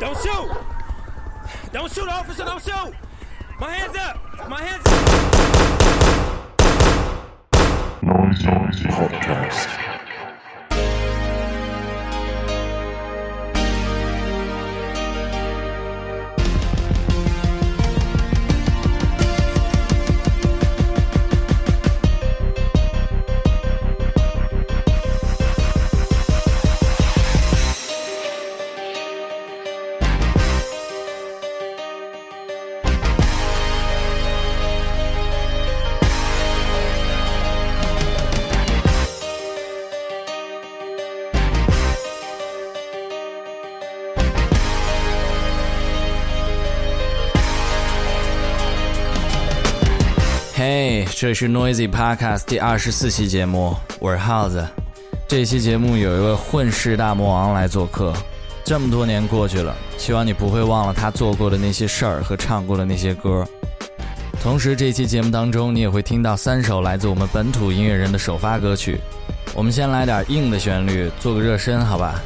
Don't shoot! Don't shoot, officer, don't shoot! My hands up! My hands up! Noise, Noisy Podcast. 这是 Noisy Podcast 第二十四期节目，我是耗子。这期节目有一位混世大魔王来做客，这么多年过去了，希望你不会忘了他做过的那些事儿和唱过的那些歌。同时，这期节目当中你也会听到三首来自我们本土音乐人的首发歌曲。我们先来点硬的旋律，做个热身，好吧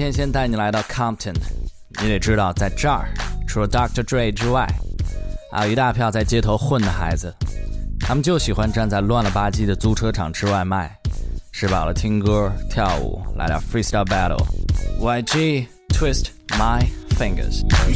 天先带你来到 Compton。你得知道，在这儿除了 Dr. Dre 之外，还有一大票在街头混的孩子，他们就喜欢站在乱了吧唧的租车场吃外卖，吃饱了听歌跳舞，来点 freestyle battle。YG Twist My Fingers。 You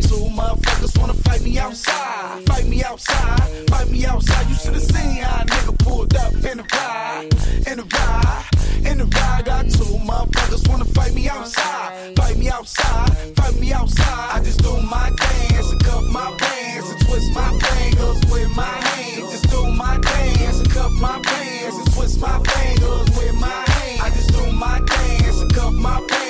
two motherfuckers wanna fight me outside, fight me outside, fight me outside. You should have seen how a nigga pulled up in the ride, in the ride, in the ride. Got two motherfuckers wanna fight me outside, fight me outside, fight me outside. I just do my dance and cup my bands and twist my fingers with my hands. Just do my dance and cup my bands and twist my fingers with my hands. I just do my dance and cup my pants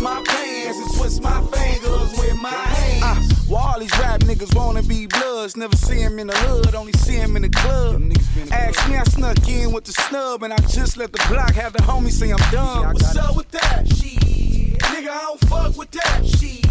my pants and twist my fingers with my hands. Uh, well, all these rap niggas wanna be bloods. Never see him in the hood, only see him in the club. Ask me, I snuck in with the snub, and I just let the block have the homie say I'm dumb. What's up with that? Shit. Nigga, I don't fuck with that. Shit.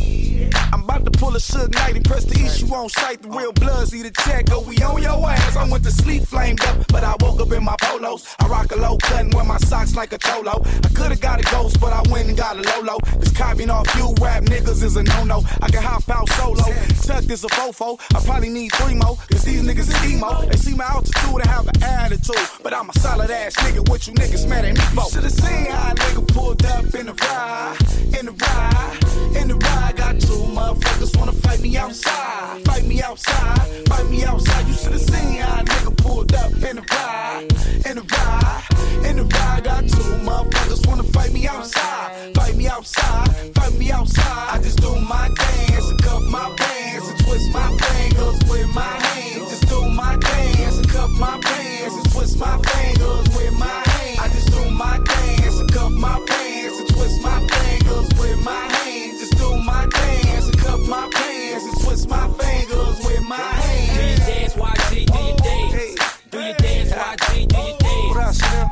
I'm about to pull a Suge Knight and press the issue on sight. The real bloods need a check, go we on your ass. I went to sleep flamed up, but I woke up in my polos. I rock a low cut and wear my socks like a cholo. I could've got a ghost, but I went and got a Lolo. Cause copying off you rap niggas is a no-no. I can hop out solo. Tuck is a fofo. I probably need three more, cause these niggas is emo. They see my altitude and have an attitude. But I'm a solid ass nigga, what you niggas mad at me for? Should've seen how a nigga pulled up in the ride, in the ride, in the ride. Two motherfuckers wanna fight me outside, fight me outside, fight me outside. You should've seen how a nigga pulled up in the ride, in the ride, in the ride. Got two motherfuckers wanna fight me outside, fight me outside, fight me outside. I just do my dance. And cup my bands and twist my fingers with my hands. Just do my dance. And cup my bands and twist my fingers with my hands. I just do my dance. And cup my bands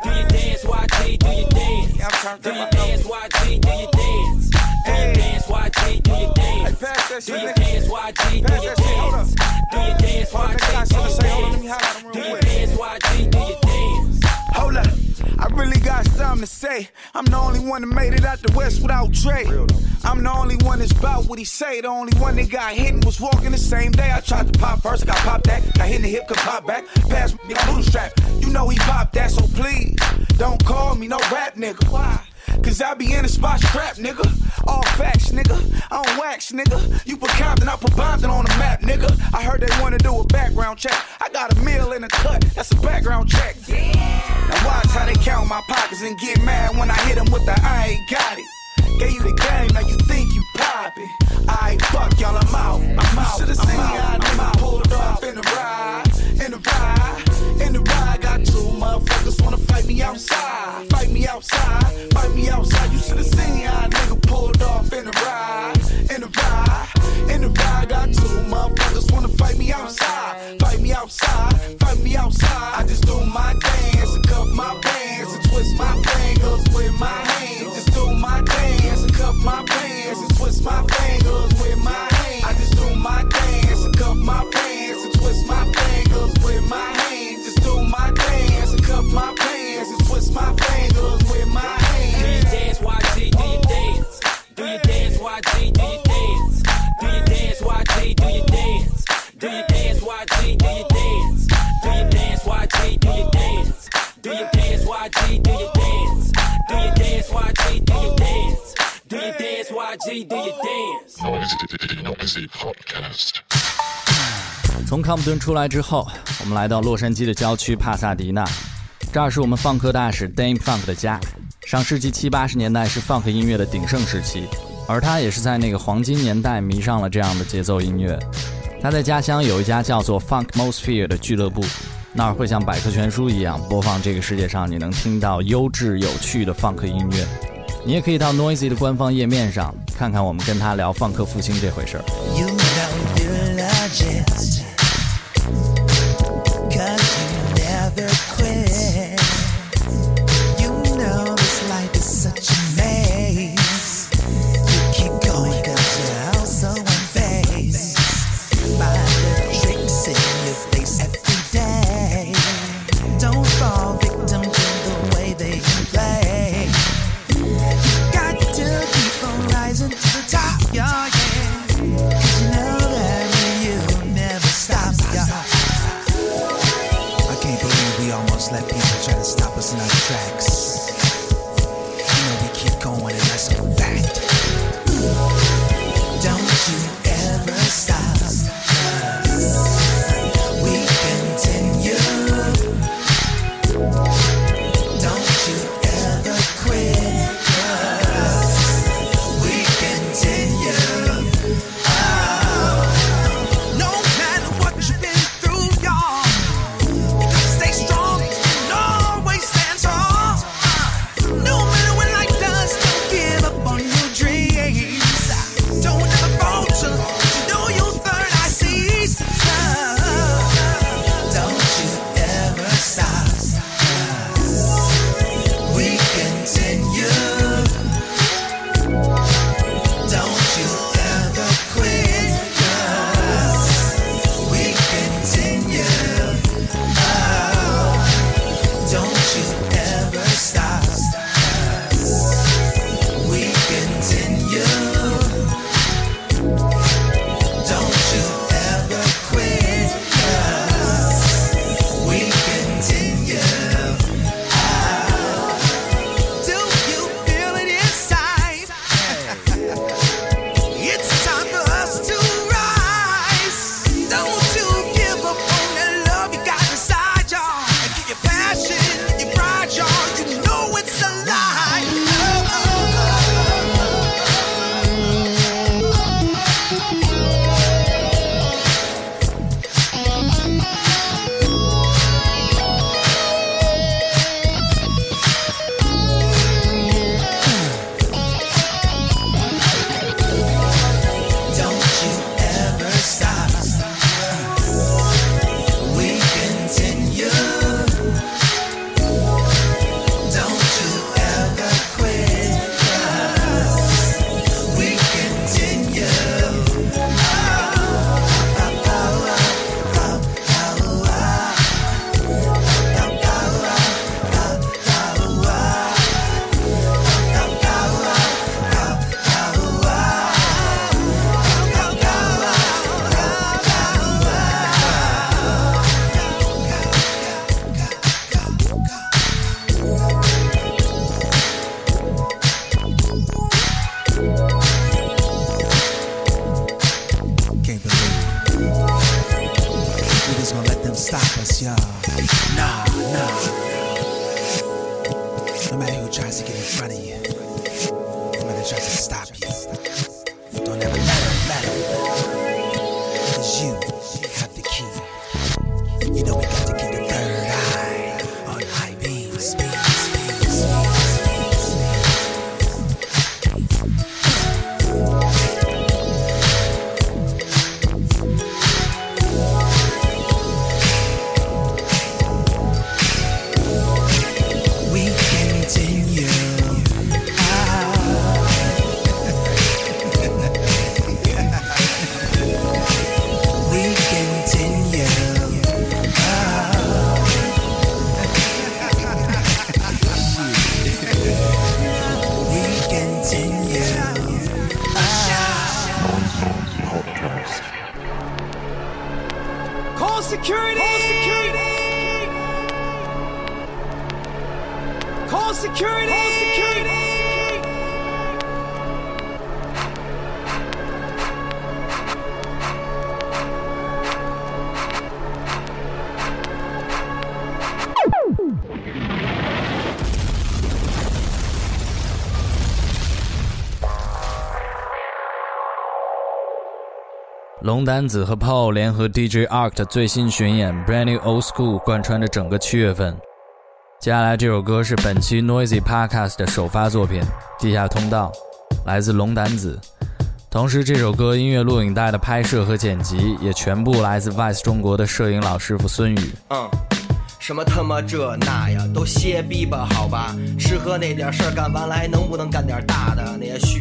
Do your dance, YG, do your dance. Do your dance, YG, do your dance. Do your dance, YG, do your dance. Do your dance, YG, do your that shit, hold dance. Do your dance, Hold up, nigga, I YG, do your say, hold on, let me dance. holler at him Do your dance, YG, do your dance. I really got something to say. I'm the only one that made it out the West without Dre. I'm the only one that's about what he say. The only one that got hit and was walking the same day. I tried to pop first, I got popped that. Got hit in the hip, could pop back. Pass me the strap. You know he popped that, so please don't call me no rap nigga. Why? Cause I be in the spot scrap, nigga. All facts, nigga. I don't wax, nigga. You put Compton, I put Bompton on the map, nigga. I heard they wanna do a background check. I got a meal in a cut, that's a background check. Now watch how they count my pockets and get mad when I hit them with the I ain't got it. Gave you the game, now you think you poppin'. I fuck y'all, I'm out. I'm out. Should've seen how nigga pulled off in the ride, in the ride, in the ride. Got two motherfuckers wanna fight me outside, fight me outside, fight me outside. You should've seen how a nigga pulled off in the ride, in the ride, in the ride. Got two motherfuckers wanna fight me outside, fight me outside, fight me outside. I just do my dance and cuff my bands and twist my fingers with my hands. Just do my dance and cuff my pants and twist my fingers with my hands. I just do my dance and cuff my pants and twist my fingers with my hands. Just do my dance and cuff my pants and twist my fingers with my Do your hands. dance, YG, do your dance. Do your dance, YG, do your dance. Do your dance, YG, do your dance. Do your dance, YG, do your dance. Do your dance, YG, do your dance. Do your dance, YG, do your dance. Do your dance, YG, do your dance. Do your dance, YG, do your dance. Noisy, noisy podcast. 从康普顿出来之后，我们来到洛杉矶的郊区帕萨迪纳，这儿是我们放克大使 Dame Funk 的家。上世纪七八十年代是 Funk 音乐的鼎盛时期，而他也是在那个黄金年代迷上了这样的节奏音乐。他在家乡有一家叫做 Funk Mosphere 的俱乐部，那儿会像百科全书一样播放这个世界上你能听到优质有趣的 Funk 音乐。你也可以到 Noisy 的官方页面上看看我们跟他聊放克复兴这回事儿。龙丹子和 Paul 联合 DJ Arc 的最新巡演《Brand New Old School》贯穿着整个七月份。接下来这首歌是本期 Noisy Podcast 的首发作品《地下通道》，来自龙丹子。同时，这首歌音乐录影带的拍摄和剪辑也全部来自 Vice 中国的摄影老师傅孙宇。嗯，什么他妈这那呀，都歇逼吧，好吧。吃喝那点事儿干完了，还能不能干点大的？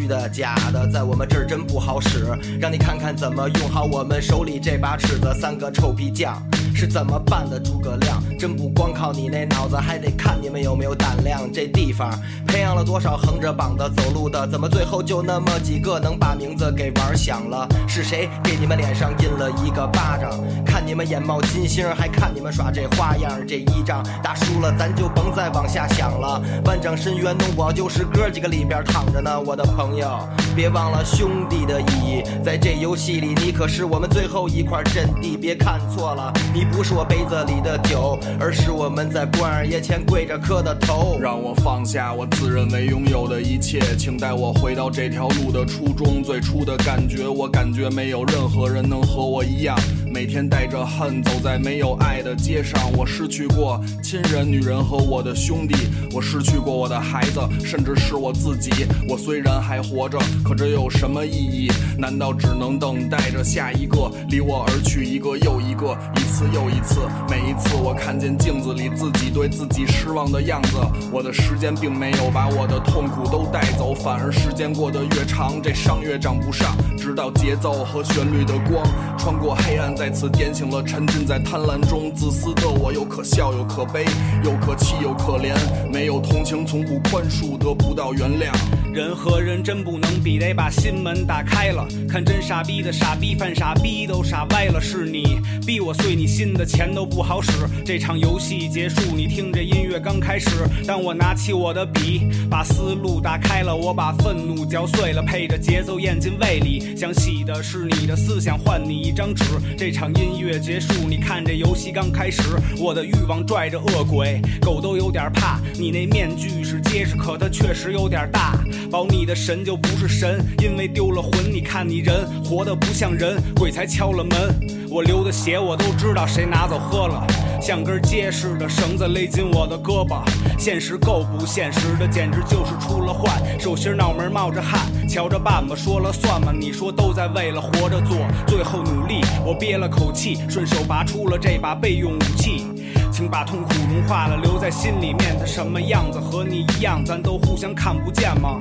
的假的，在我们这儿真不好使。让你看看怎么用好我们手里这把尺子，三个臭皮匠。是怎么办的？诸葛亮真不光靠你那脑子，还得看你们有没有胆量。这地方培养了多少横着膀子走路的？怎么最后就那么几个能把名字给玩响了？是谁给你们脸上印了一个巴掌？看你们眼冒金星，还看你们耍这花样。这一仗打输了，咱就甭再往下想了。万丈深渊弄不好就是哥几个里边躺着呢，我的朋友。别忘了兄弟的意义，在这游戏里，你可是我们最后一块阵地。别看错了，你不是我杯子里的酒，而是我们在关二爷前跪着磕的头。让我放下我自认为拥有的一切，请带我回到这条路的初衷。最初的感觉，我感觉没有任何人能和我一样，每天带着恨走在没有爱的街上。我失去过亲人、女人和我的兄弟，我失去过我的孩子，甚至是我自己。我虽然还活着，可这有什么意义？难道只能等待着下一个离我而去一个又一个，一次又一次？每一次我看见镜子里自己对自己失望的样子，我的时间并没有把我的痛苦都带走，反而时间过得越长，这伤越长不上。直到节奏和旋律的光穿过黑暗，在再次点醒了沉浸在贪婪中自私的我，又可笑又可悲，又可气又可怜。没有同情，从不宽恕，得不到原谅。人和人真不能比，得把心门打开了。看真傻逼的傻逼犯傻逼都傻歪了，是你逼我碎你心的钱都不好使。这场游戏结束，你听这音乐刚开始。当我拿起我的笔，把思路打开了，我把愤怒嚼碎了，配着节奏咽进胃里。想洗的是你的思想，换你一张纸。这场音乐结束，你看这游戏刚开始，我的欲望拽着恶鬼，狗都有点怕。你那面具是结实，可它确实有点大。保你的神就不是神，因为丢了魂。你看你人活得不像人，鬼才敲了门。我流的血我都知道谁拿走喝了，像根结实的绳子勒紧我的胳膊。现实够不现实的，简直就是出了幻。手心脑门冒着汗，瞧着办吧，说了算吗？你说都在为了活着做，最后努力。我憋了口气，顺手拔出了这把备用武器。请把痛苦融化了，留在心里面。它什么样子和你一样，咱都互相看不见吗？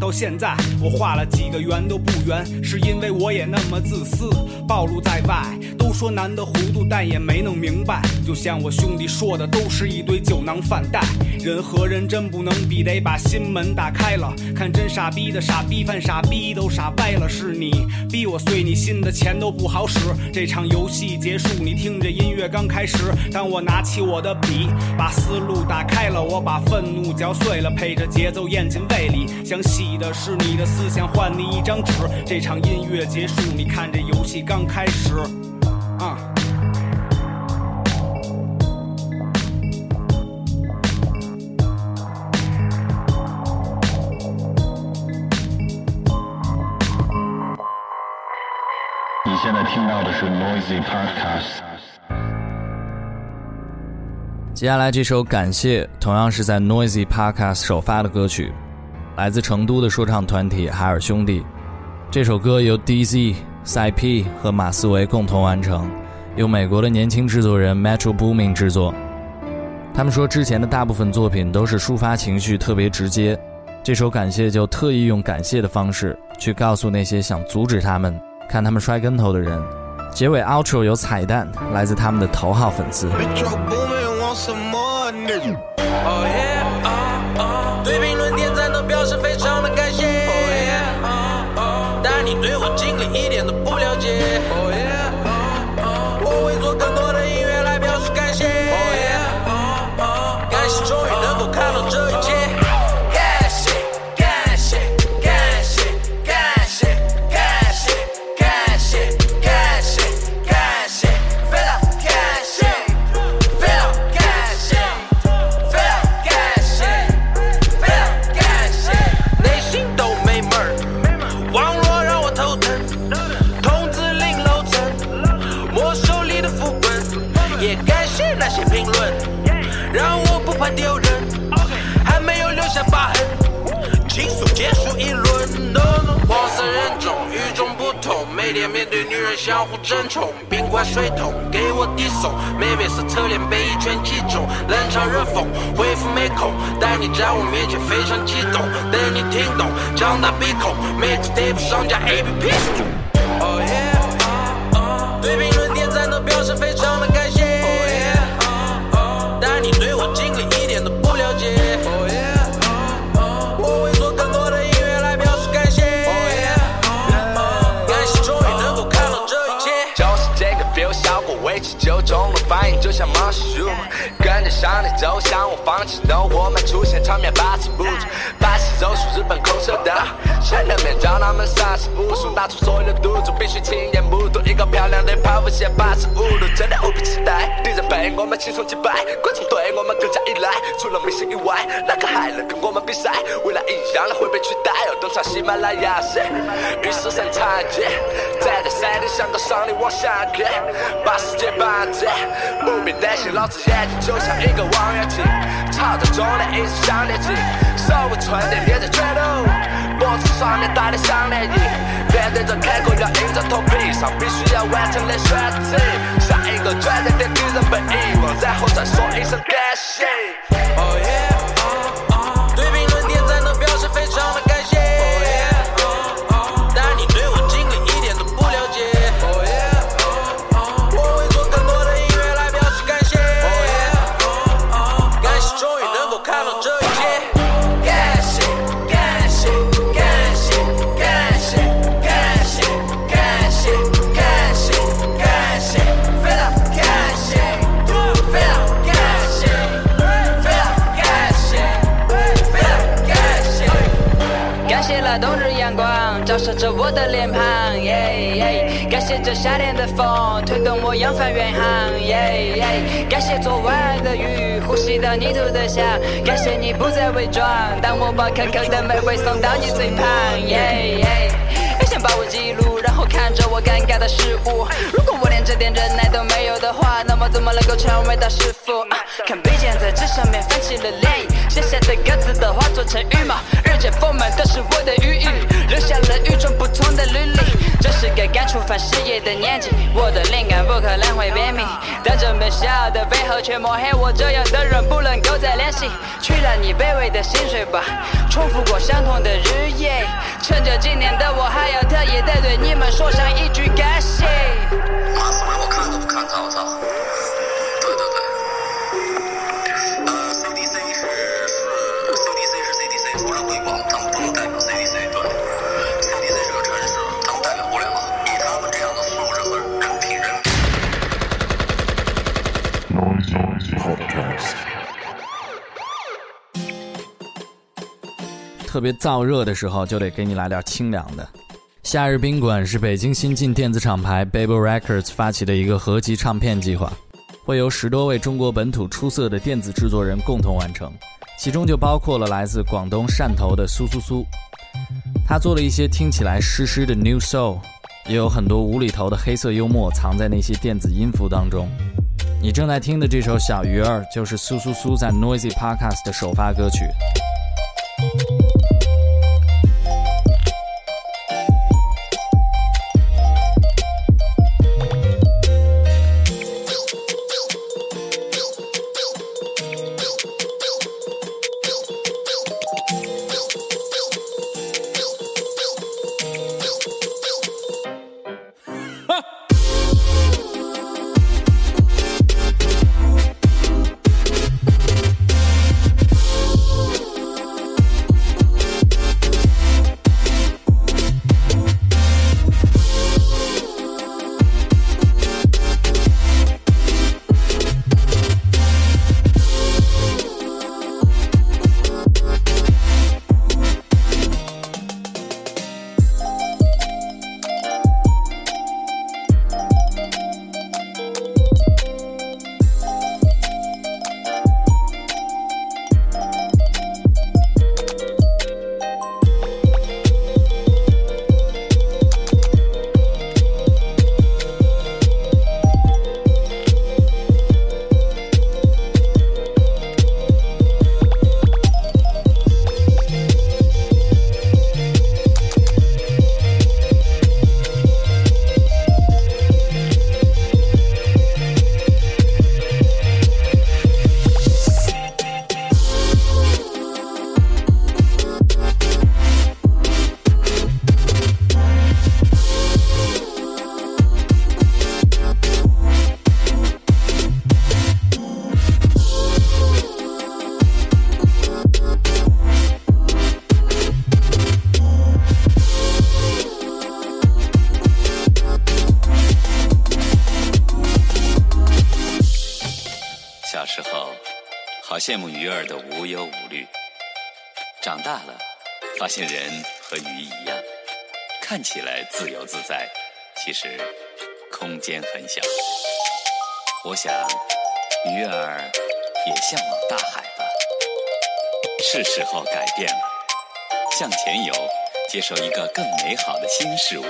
到现在，我画了几个圆都不圆，是因为我也那么自私，暴露在外。都说难得糊涂，但也没弄明白。就像我兄弟说的，都是一堆酒囊饭袋。人和人真不能比，得把心门打开了。看真傻逼的傻逼犯傻逼都傻歪了，是你逼我碎你心的钱都不好使。这场游戏结束，你听着音乐刚开始。当我拿起我的笔，把思路打开了，我把愤怒嚼碎了，配着节奏咽进胃里。想洗你的，是你的思想。换你一张纸，这场音乐结束。你看这游戏刚开始，啊，你现在听到的是 NOISY Podcast。接下来这首感谢同样是在 NOISY Podcast 首发的歌曲。来自成都的说唱团体海尔兄弟。这首歌由 DZ、赛 P 和马思唯共同完成，由美国的年轻制作人 Metro Booming 制作。他们说之前的大部分作品都是抒发情绪特别直接，这首《感谢》就特意用感谢的方式去告诉那些想阻止他们看他们摔跟头的人。结尾 Outro 有彩蛋，来自他们的头号粉丝。你对我经历一点都不了解。相互争宠，冰块水桶给我递送，妹妹是侧脸被一拳击中，冷嘲热讽，回复没空，但你在我面前非常激动，等你听懂，张大鼻孔，每次登不上架 APP。气球中的反应就像 mushroom，跟着上帝走向我房间的。我们出现场面把持不住。把走出日本空手道，前两面教他们杀死无数，拿出所有的赌注，必须亲眼目睹一个漂亮的泡芙线八十五度，真的无比期待，敌人被我们轻松击败，观众对我们更加依赖，除了明星以外，哪个还能跟我们比赛？未来一样的会被取代，要登上喜马拉雅山，与世神缠结，站在山顶像个上帝往下看，把世界霸占，不必担心，老子眼睛就像一个望远镜，朝着终点一直向前进，手无寸铁捏着拳头，脖子上面戴的项链印，面对着坎坷要硬着头皮上，必须要完成的选择，下一个转折点敌人被遗忘，然后再说一声感谢。Oh yeah，着我的脸庞，耶耶！感谢这夏天的风推动我扬帆远航，耶耶！感谢昨晚的雨呼吸到泥土的香，感谢你不再伪装，当我把可口的美味送到你嘴旁，耶耶！别先把我记录，然后看着我尴尬的失误。如果我连这点忍耐都没有的话，那么怎么能够成为大师傅？啊看笔尖在纸上面泛起了涟漪，写下的歌词都化作成羽毛，日渐丰满的是我的羽翼，留下了与众不同的履历。这是个刚触犯事业的年纪，我的灵感不可能会便秘，但这么小的背后却抹黑我这样的人不能够再联系。去了你卑微的薪水吧，重复过相同的日夜，趁着今年的我还要特意的对你们说上一句感谢。马思唯我看都不看他，我操！特别燥热的时候，就得给你来点清凉的。夏日宾馆是北京新晋电子厂牌 Babel Records 发起的一个合集唱片计划，会由十多位中国本土出色的电子制作人共同完成，其中就包括了来自广东汕头的苏苏苏。他做了一些听起来湿湿的 New Soul，也有很多无厘头的黑色幽默藏在那些电子音符当中。你正在听的这首《小鱼儿》就是苏苏苏在 Noisy Podcast 的首发歌曲。羡慕鱼儿的无忧无虑。长大了，发现人和鱼一样，看起来自由自在，其实空间很小。我想，鱼儿也向往大海吧。是时候改变了，向前游，接受一个更美好的新事物。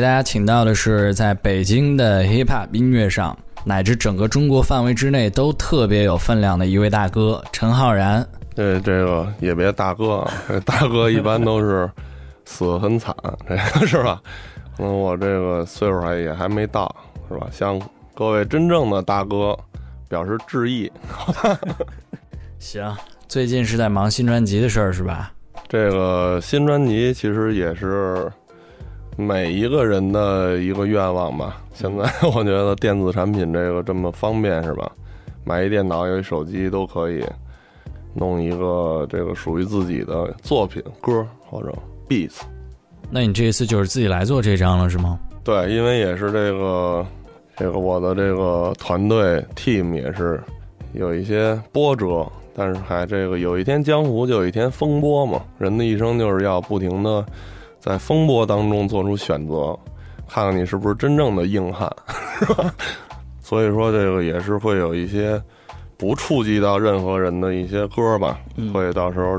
给大家请到的是在北京的 hip hop 音乐上，乃至整个中国范围之内都特别有分量的一位大哥陈浩然。这这个也别大哥 大哥一般都是死得很惨，这个是吧？可能我这个岁数还也还没到，是吧？向各位真正的大哥表示致意。行，最近是在忙新专辑的事儿是吧？这个新专辑其实也是每一个人的一个愿望吧。现在 我觉得电子产品这个这么方便是吧？买一电脑有一手机都可以弄一个这个属于自己的作品歌或者 beats。那你这一次就是自己来做这张了是吗？对，因为也是这个这个我的这个团队 team 也是有一些波折，但是还这个有一天江湖就有一天风波嘛，人的一生就是要不停的在风波当中做出选择，看看你是不是真正的硬汉，是吧？所以说这个也是会有一些不触及到任何人的一些歌吧，会到时候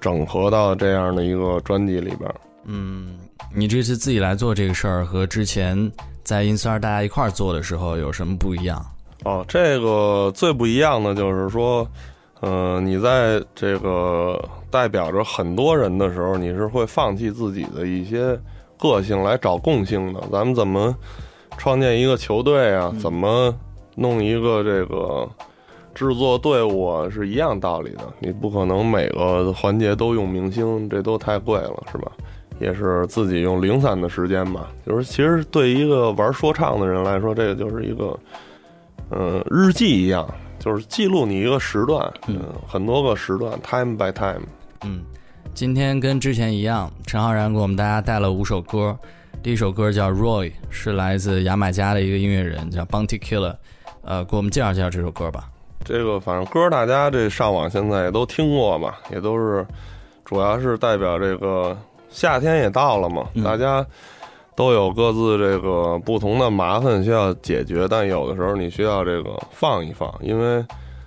整合到这样的一个专辑里边。嗯，你这次自己来做这个事儿，和之前在 ins 二大家一块儿做的时候有什么不一样？哦，这个最不一样的就是说，呃，你在这个代表着很多人的时候，你是会放弃自己的一些个性来找共性的。咱们怎么创建一个球队啊？怎么弄一个这个制作队伍啊？是一样道理的。你不可能每个环节都用明星，这都太贵了，是吧？也是自己用零散的时间吧。就是其实对一个玩说唱的人来说，这个就是一个。嗯，日记一样，就是记录你一个时段，嗯，很多个时段，time by time。嗯，今天跟之前一样，陈浩然给我们大家带了五首歌，第一首歌叫《Roy》，是来自牙买加的一个音乐人叫 Bounty Killer，呃，给我们介绍介绍这首歌吧。这个反正歌大家这上网现在也都听过嘛，也都是，主要是代表这个夏天也到了嘛，大家。都有各自这个不同的麻烦需要解决，但有的时候你需要这个放一放，因为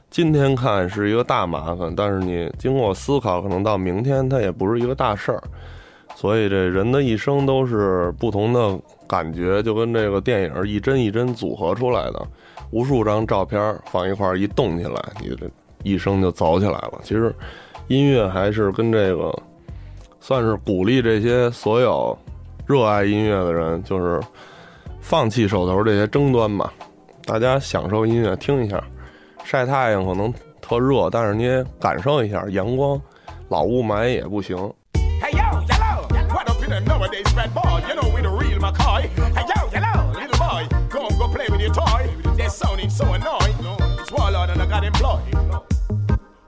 今天看是一个大麻烦，但是你经过思考，可能到明天它也不是一个大事儿。所以这人的一生都是不同的感觉，就跟这个电影一帧一帧组合出来的，无数张照片放一块儿一动起来，你这一生就走起来了。其实音乐还是跟这个算是鼓励这些所有。热爱音乐的人就是放弃手头这些争端吧大家享受音乐听一下。晒太阳可能特热但是你也感受一下阳光老雾霾也不行。Sounding so annoying. It's wild and i got employed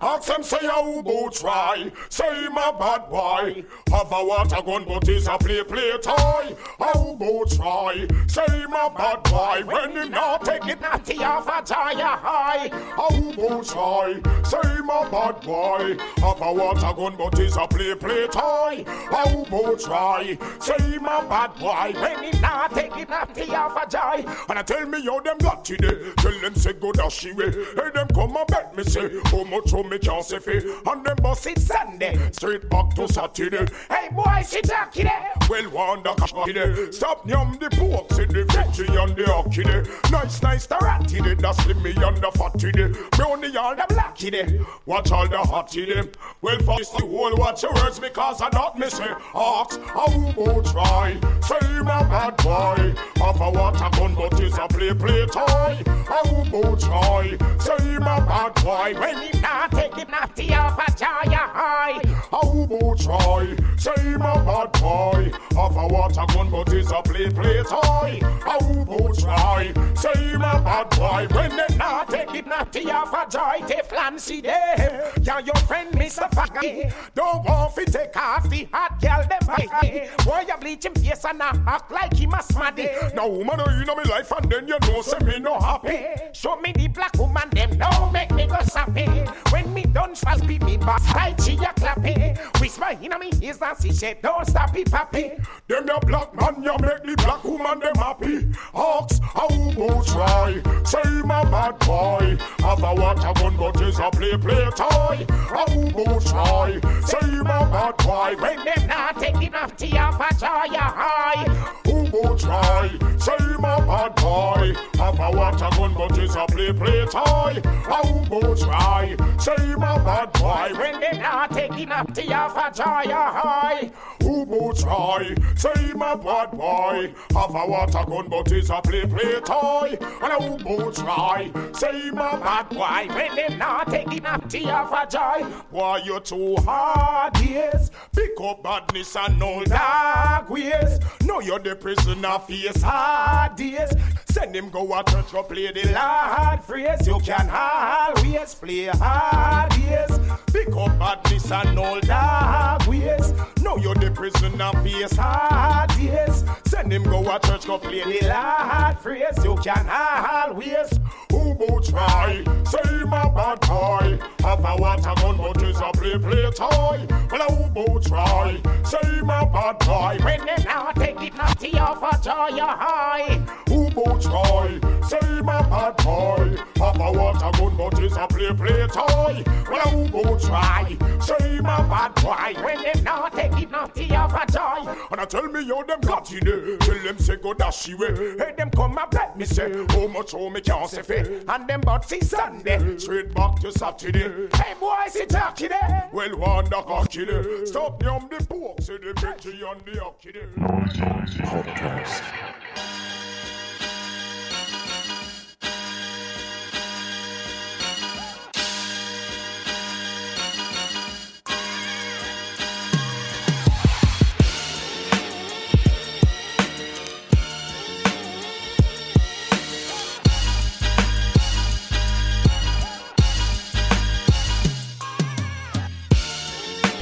Ask them say how about try Say my bad boy. Have a water gun but it's a play play toy. How about try Say my bad boy. When you not take it natty off a tire high. How about try Say my bad boy. Have a water gun but it's a play play toy. How about try Say my bad boy. When you not take it natty off a joy. And I tell me how them got today Tell them say go dash away Hey them come and bet me say How much me say fi And them bus it Sunday Straight back to Saturday. Hey boy sit down kiddy Well wonder kiddy eh. Stop yum the pork See the veggie and the hockey eh. Nice nice the rat kiddy The slimmy and the fat kiddy eh. Brownie all the black kiddy Watch all the hot kiddy Well for the whole watch your words Because I not me say Ox how about try? Say my bad boy. Have a water gun but it's a play play toy. How about try? Say my bad boy. When he not take it naughty off a joy high. How about try? Say my bad boy. Have a water gun, but it's a play play toy. How about try? Say my bad boy. When they not take it naughty off a joy, they fancy them. Yeah, your friend Mr. Fucker. Don't want to take off the hot girl them body. Boy, you bleach him face and not act like he must smaddy. Now woman, you know me life and then you know say me no happy. Show me the black woman them now make me go sappy. When me done be me boss tight she a clappy. Whisper in me ears and she said don't stop it pappy. Them the black man you make the black woman them happy. Ox how about try? Say my bad boy. Have a water gun but is a play play toy. How about try? Say my bad boy. When them not take it off to your joy high. Who go try? Say my bad boy. Have a water gun but is a play play toy. How about try? Say my bad boy. When them not take it off to your joy high. Who go try? Say my bad boy. Have a water gun but is a play play toy. And who go try? Say my bad boy. When them not take it off to your joy. Why you too hard, yes? Pick up badness and no dark ways. No, you're the prisoner, face hard days. Send him go a church go play the Lord phrase. You can always play hard days. Pick up badness and no dark ways. No, Now you're the prisoner face hard yes. Send him go a church, go play the Lord phrase. You can always who will try. Say my bad boy. Have a water gun, but it's a play play toy. Well, who will try? Say my bad boy. When they now take it naughty off a joy your high. Who will try? Say my bad boy. Have a water gun, but it's a play play toy. Well, who will try? Say my bad boy. When they now take it naughty off a joy. And I tell me how them got in there. Tell them say go dash away. Hey, them come and let me say how much how me can't say fit. And them but see Sunday. Straight back to Saturday. Hey, boy, see talkie there. Well, one the cocky there. Stop on the pork. Say the veggie on the hockey there. Noisy Podcast.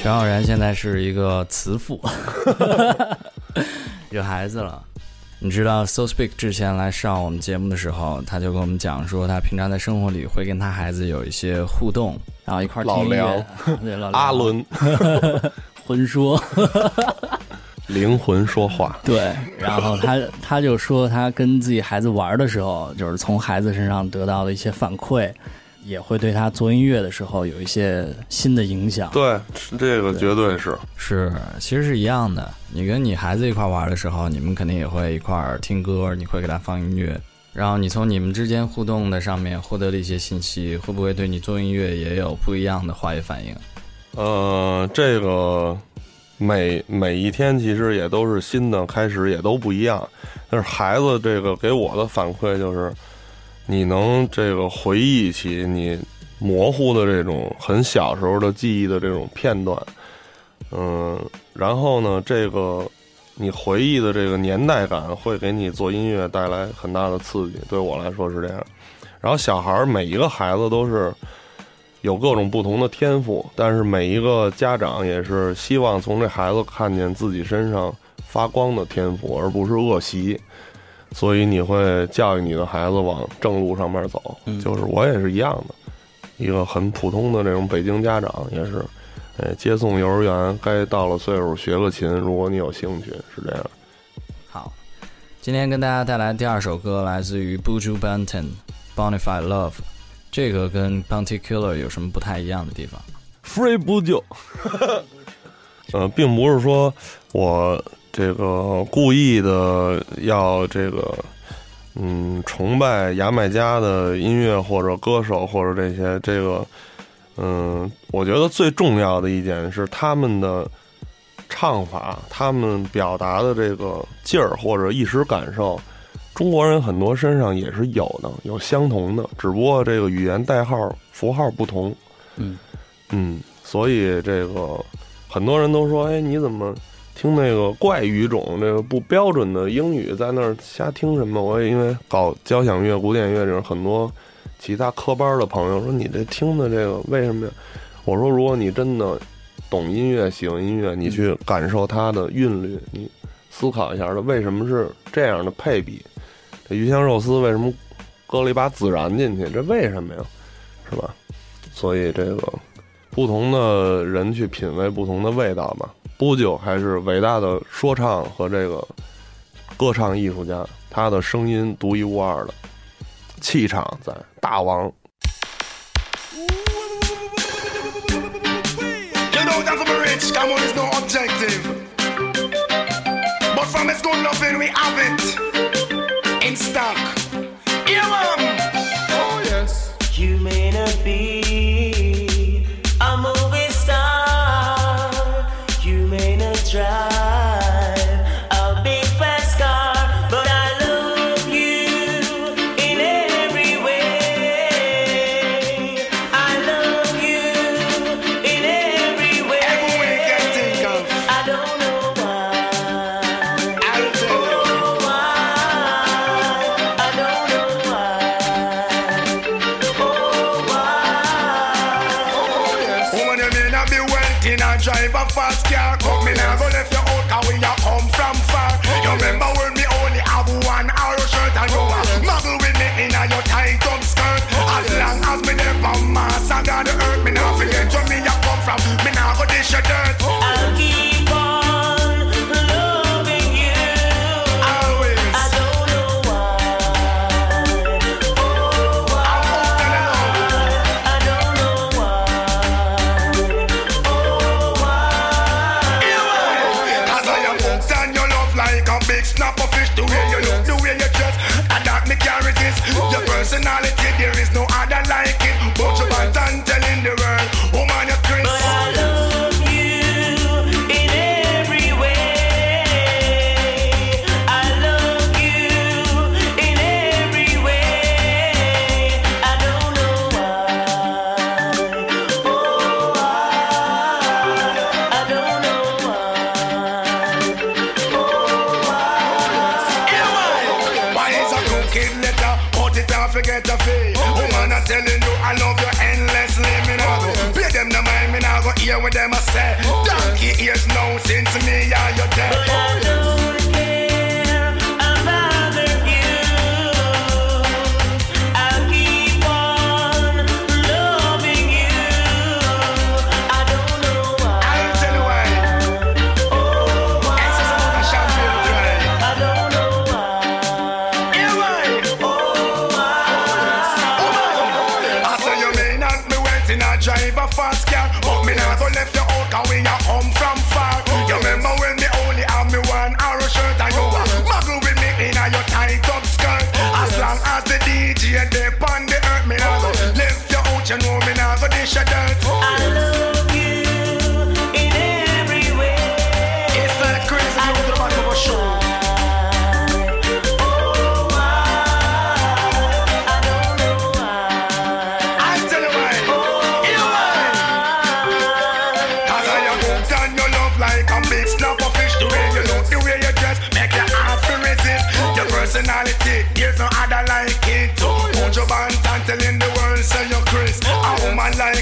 陈浩然现在是一个慈父，有孩子了。你知道，So Speak 之前来上我们节目的时候，他就跟我们讲说，他平常在生活里会跟他孩子有一些互动，然后一块儿听老梁对老梁阿伦 魂说，灵魂说话，对，然后他他就说他跟自己孩子玩的时候，就是从孩子身上得到的一些反馈，也会对他做音乐的时候有一些新的影响。对，这个绝对是。是，其实是一样的。你跟你孩子一块玩的时候，你们肯定也会一块儿听歌，你会给他放音乐，然后你从你们之间互动的上面获得了一些信息，会不会对你做音乐也有不一样的化学反应？呃，这个每每一天其实也都是新的开始，也都不一样。但是孩子这个给我的反馈就是，你能这个回忆起你模糊的这种很小时候的记忆的这种片段，嗯，然后呢，这个你回忆的这个年代感会给你做音乐带来很大的刺激，对我来说是这样。然后小孩儿每一个孩子都是有各种不同的天赋，但是每一个家长也是希望从这孩子看见自己身上发光的天赋，而不是恶习。所以你会教育你的孩子往正路上面走，就是我也是一样的，一个很普通的这种北京家长也是，呃，接送幼儿园，该到了岁数学个琴，如果你有兴趣，是这样。好，今天跟大家带来第二首歌，来自于 Buju Banton，《Bonafide Love》。这个跟 Bounty Killer 有什么不太一样的地方？Free 不救。呃，并不是说我这个故意的要这个，嗯，崇拜牙买加的音乐或者歌手或者这些，这个，嗯，我觉得最重要的一点是他们的唱法，他们表达的这个劲儿或者一时感受，中国人很多身上也是有的，有相同的，只不过这个语言代号符号不同。嗯嗯，所以这个很多人都说，哎，你怎么听那个怪语种，这个不标准的英语，在那儿瞎听什么？我也因为搞交响乐、古典乐这种很多其他科班的朋友说，你这听的这个为什么呀？我说，如果你真的懂音乐、喜欢音乐，你去感受它的韵律，你思考一下，它为什么是这样的配比？这鱼香肉丝为什么搁了一把孜然进去？这为什么呀？是吧？所以这个不同的人去品味不同的味道吧。不久还是伟大的说唱和这个歌唱艺术家，他的声音独一无二的气场在大王。You know that I'm rich, come on, it's no objective. But from its good loving, we have it in stock. Yeah, man.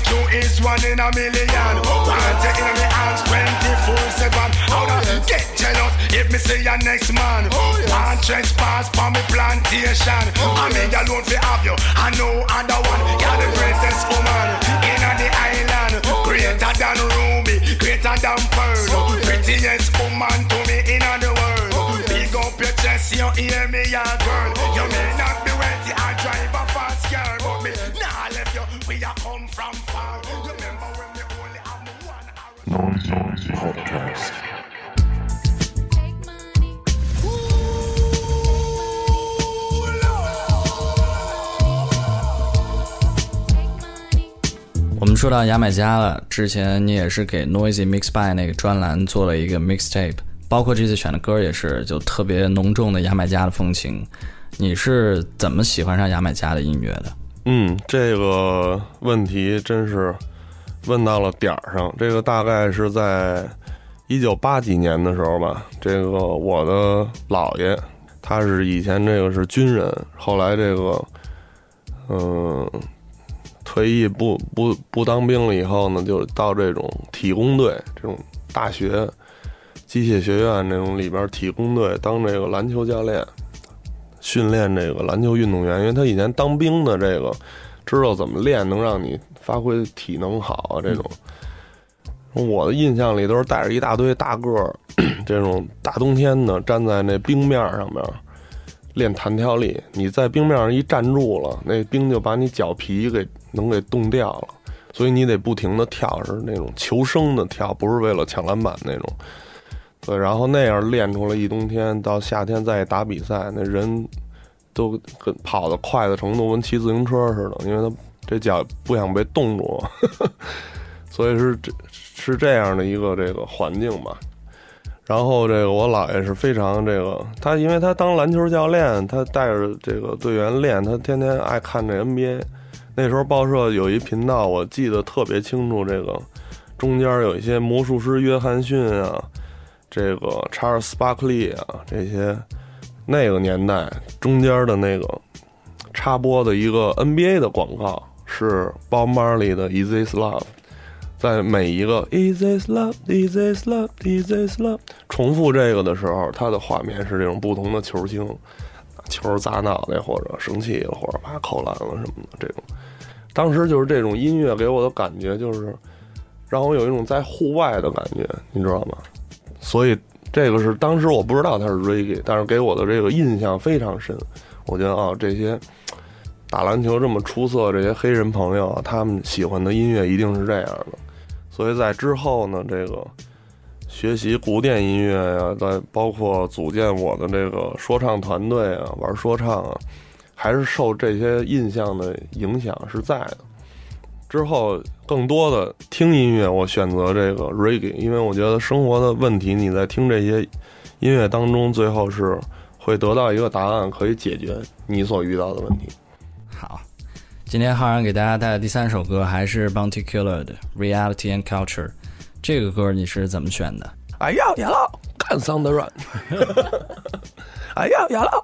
You is one in a million. Want you in the arms 24 7. How to oh, get jealous if me say your next man. Oh, Want trespass for me plantation. Oh, I me alone fi have you, I know other one. You're the greatest woman in the island. Greater than Ruby, greater than Pearl. Prettiest woman to me in the world. Big up your chest, you hear me, ya girl. You may Noisy, noisy podcast. Take 我们说到牙买加了，之前你也是给 Noisy Mix By 那个专栏做了一个 mixtape，包括这次选的歌也是就特别浓重的牙买加的风情。你是怎么喜欢上牙买加的音乐的？嗯，这个问题真是问到了点儿上。这个大概是在一九八几年的时候吧。这个我的姥爷，他是以前这个是军人，后来这个嗯、退役不不不当兵了以后呢，就到这种体工队这种大学机械学院这种里边体工队当这个篮球教练。训练这个篮球运动员，因为他以前当兵的这个知道怎么练能让你发挥体能好。这种，我的印象里都是带着一大堆大个儿，这种大冬天的站在那冰面上面练弹跳力。你在冰面上一站住了，那冰就把你脚皮给能给冻掉了，所以你得不停的跳，是那种求生的跳，不是为了抢篮板那种。对，然后那样练出来一冬天，到夏天再打比赛，那人都跟跑得快的程度跟骑自行车似的，因为他这脚不想被冻住，所以是这是这样的一个这个环境吧。然后这个我姥爷是非常这个，他因为他当篮球教练，他带着这个队员练，他天天爱看这 NBA。那时候报社有一频道，我记得特别清楚，这个中间有一些魔术师约翰逊啊。这个查尔斯·巴克利啊，这些那个年代中间的那个插播的一个 NBA 的广告是 Bob Marley 的《Is This Love》，在每一个 Is this love? Is this love? Is this love? 重复这个的时候，它的画面是这种不同的球星，球砸脑袋或者生气了，或者啪扣篮了什么的这种。当时就是这种音乐给我的感觉，就是让我有一种在户外的感觉，你知道吗？所以这个是当时我不知道它是 reggae，但是给我的这个印象非常深。我觉得啊，这些打篮球这么出色这些黑人朋友，他们喜欢的音乐一定是这样的。所以在之后呢，这个学习古典音乐呀、再包括组建我的这个说唱团队啊，玩说唱啊，还是受这些印象的影响是在的。之后更多的听音乐，我选择这个 reggae，因为我觉得生活的问题，你在听这些音乐当中，最后是会得到一个答案，可以解决你所遇到的问题。好，今天浩然给大家带来第三首歌还是 Bounty Killer 的《Reality and Culture》。这个歌你是怎么选的？哎呀，亚老，干桑德软。哎呀，亚老。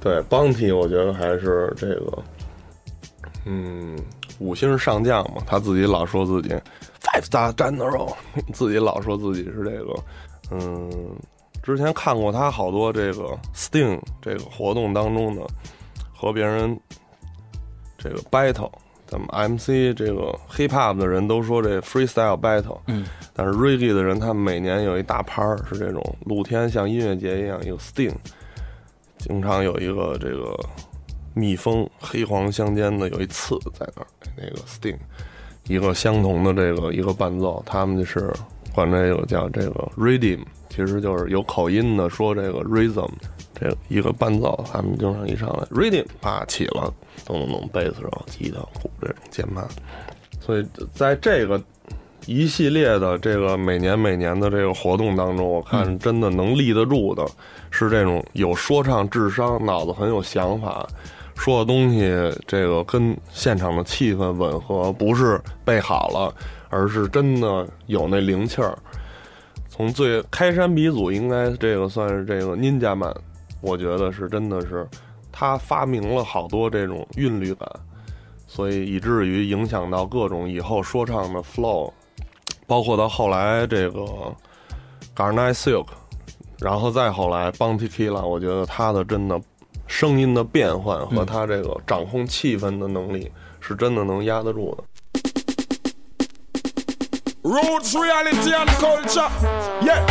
对，Bounty，我觉得还是这个，嗯，五星上将嘛，他自己老说自己 five star general，自己老说自己是这个，嗯，之前看过他好多这个 Sting 这个活动当中的和别人这个 battle，咱们 MC 这个 hip hop 的人都说这 freestyle battle，嗯，但是 reggae 的人他们每年有一大趴儿是这种露天像音乐节一样有 Sting，经常有一个这个蜜蜂黑黄相间的有一刺在那儿，那个 Sting，一个相同的这个一个伴奏，他们就是管这个叫这个 rhythm，其实就是有口音的说这个 rhythm，这一个伴奏，他们经常一上来，reading 啪起了，咚咚咚，贝斯手、吉他、鼓这种键盘，所以在这个一系列的这个每年每年的这个活动当中，我看真的能立得住的，是这种有说唱智商、脑子很有想法，说的东西这个跟现场的气氛吻合，不是背好了，而是真的有那灵气儿。从最开山鼻祖，应该这个算是这个 Ninja Man，我觉得是真的是他发明了好多这种韵律感，所以以至于影响到各种以后说唱的 flow，包括到后来这个 Garnet Silk，然后再后来 Bounty Killer，我觉得他的真的声音的变换和他这个掌控气氛的能力，是真的能压得住的。Roots, reality, and culture. Yeah,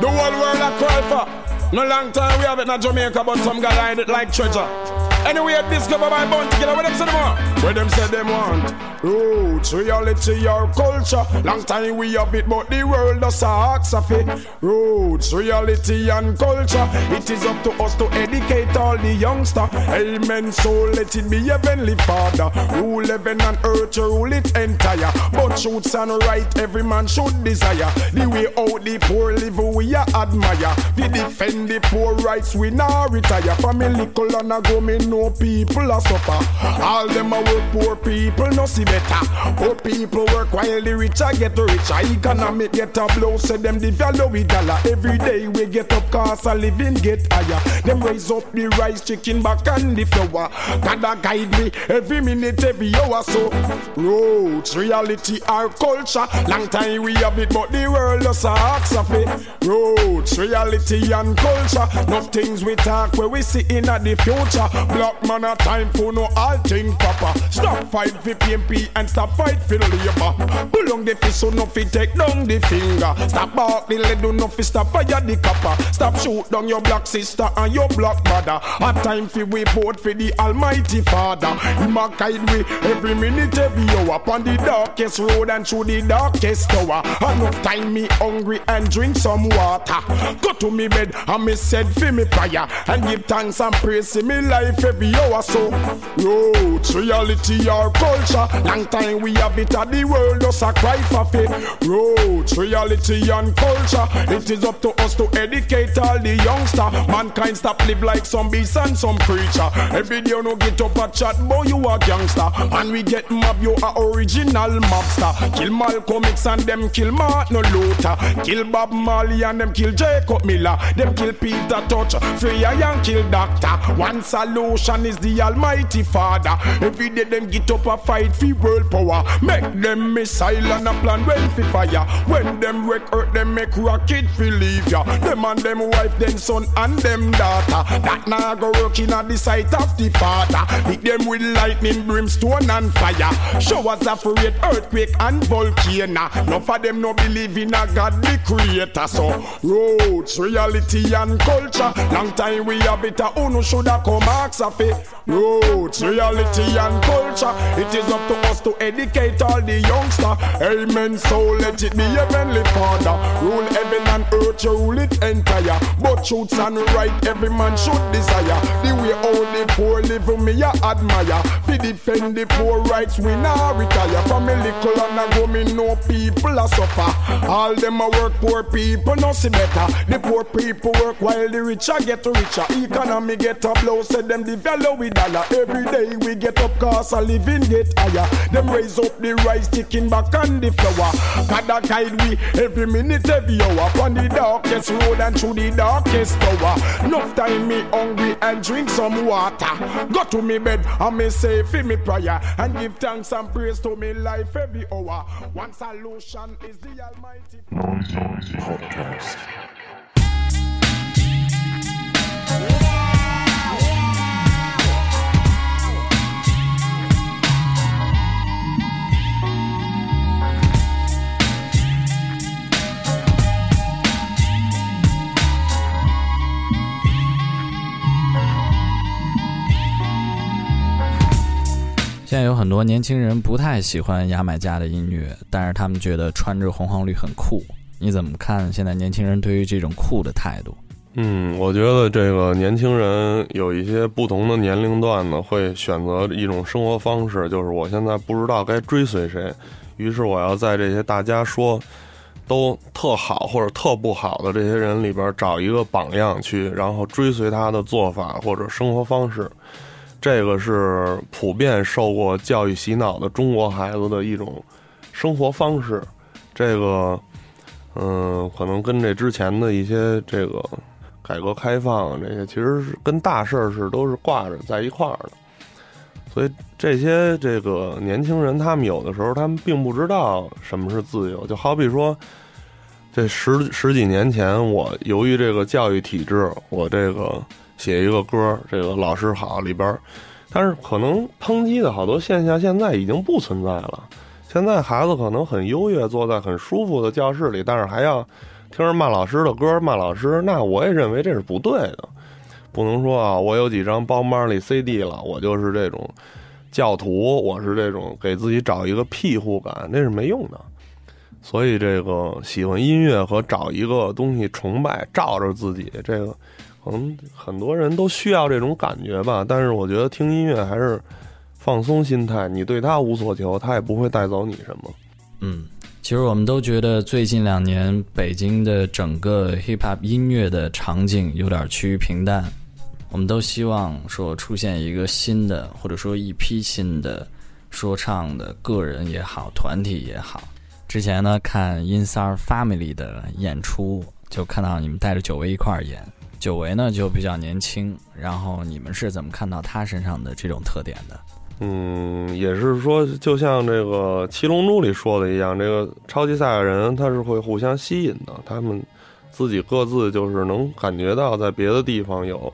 the whole world a cry for. No long time we have it in Jamaica, but some guy hide it like treasure. Anyway, discover by Bounty Killer. What them say them want? Them say them want? Roots, reality, or culture. Long time we have it, but the world does ask of it. Roots, reality, and culture. It is up to us to educate all the youngster. Amen. So let it be heavenly Father. Rule heaven and earth, rule it entire. But truths and right, every man should desire. The way out the poor live, we a admire. We defend the poor rights, we not retire. Family color and go, me know people a suffer. All them a work, poor people no see better. Poor people work while the rich a get richer. Economic get a blow, so them devalue with dollar. Every day we get up, cost a living get higher. Them raise up the rice, chicken back and the flour. Gotta guide me every minute, every hour. So roots, reality, our culture. Long time we have it, but the world just a ask of it. Roots, reality and culture. No things we talk where we see in the future. Black man a time for no all thing proper. Stop fight for PNP and stop fight for labor. Pull on the fist so no fi take down the finger. Stop bark the lead, no fi stop fire the copper. Stop shoot down your black sister and your black brother. A time fi we vote for the Almighty Father. Him a guide we every minute, every hour. Upon the darkest road and through the darkest tower. Enough time me hungry and drink some water. Go to me bed and me said fi me prayer and give thanks and praise in me life every hour. So roots, reality or culture. Long time we have it and the world just a cry for faith. Roots, reality and culture. It is up to us to educate all the youngster. Mankind stop live like some beast and some creature. Every day you no get up a chat, boy you a gangster. And we get mob, you a original mobster. Kill Malcolm X and them kill Martin Luther. Kill Bob Marley and them kill Jacob Miller. Them kill Peter Tosh, Freya and kill Doctor. One solution solution is the Almighty Father. Every day them get up a fight for world power. Make them missile and a plan well fi fire. When them wreck earth, them make rocket fi leave ya. Them and them wife, them son and them daughter. That now go working at the site of the father. Hit them with lightning, brimstone and fire. Showers of rain, earthquake and volcano. Enough of them no believe in a God the creator. So roots, reality and culture. Long time we have it, a uno shoulda come ask Roots, reality and culture. It is up to us to educate all the youngster. Amen. So let it be heavenly Father. Rule heaven and earth, you rule it entire. But truths and right, every man should desire. The way all the poor live, me I admire. We defend the poor rights, we now retire. From a little and I go, me know people are suffer. All them a work, poor people no see better. The poor people work while the richer get richer. Economy get up low, say them develop with dollar. Every day we get up, cause a living get higher. Them raise up the rice, ticking back on the flour. God guide we every minute, every hour. On the darkest road and through the darkest tower. Enough time me hungry and drink some water. Go to me bed and me say for me prayer and give thanks and praise to me life every hour. One solution is the Almighty. Noise, Noisy Podcast. 现在有很多年轻人不太喜欢牙买加的音乐，但是他们觉得穿着红黄绿很酷。你怎么看现在年轻人对于这种酷的态度？嗯，我觉得这个年轻人有一些不同的年龄段呢，会选择一种生活方式，就是我现在不知道该追随谁，于是我要在这些大家说都特好或者特不好的这些人里边找一个榜样去，然后追随他的做法或者生活方式。这个是普遍受过教育洗脑的中国孩子的一种生活方式。这个，嗯，可能跟这之前的一些这个改革开放这些，其实是跟大事儿是都是挂着在一块儿的。所以这些这个年轻人，他们有的时候他们并不知道什么是自由。就好比说，这十十几年前，我由于这个教育体制，我这个。写一个歌，这个老师好里边，但是可能抨击的好多现象现在已经不存在了。现在孩子可能很优越，坐在很舒服的教室里，但是还要听着骂老师的歌，骂老师，那我也认为这是不对的。不能说啊，我有几张包包里 CD 了，我就是这种教徒，我是这种给自己找一个庇护感，那是没用的。所以这个喜欢音乐和找一个东西崇拜，照着自己这个。可能很多人都需要这种感觉吧，但是我觉得听音乐还是放松心态，你对他无所求，他也不会带走你什么。嗯，其实我们都觉得最近两年北京的整个 hip hop 音乐的场景有点趋于平淡，我们都希望说出现一个新的，或者说一批新的说唱的个人也好，团体也好。之前呢看 Insar Family 的演出，就看到你们带着九位一块儿演。久违呢就比较年轻，然后你们是怎么看到他身上的这种特点的？嗯，也是说，就像这个《七龙珠》里说的一样，这个超级赛亚人他是会互相吸引的，他们自己各自就是能感觉到在别的地方有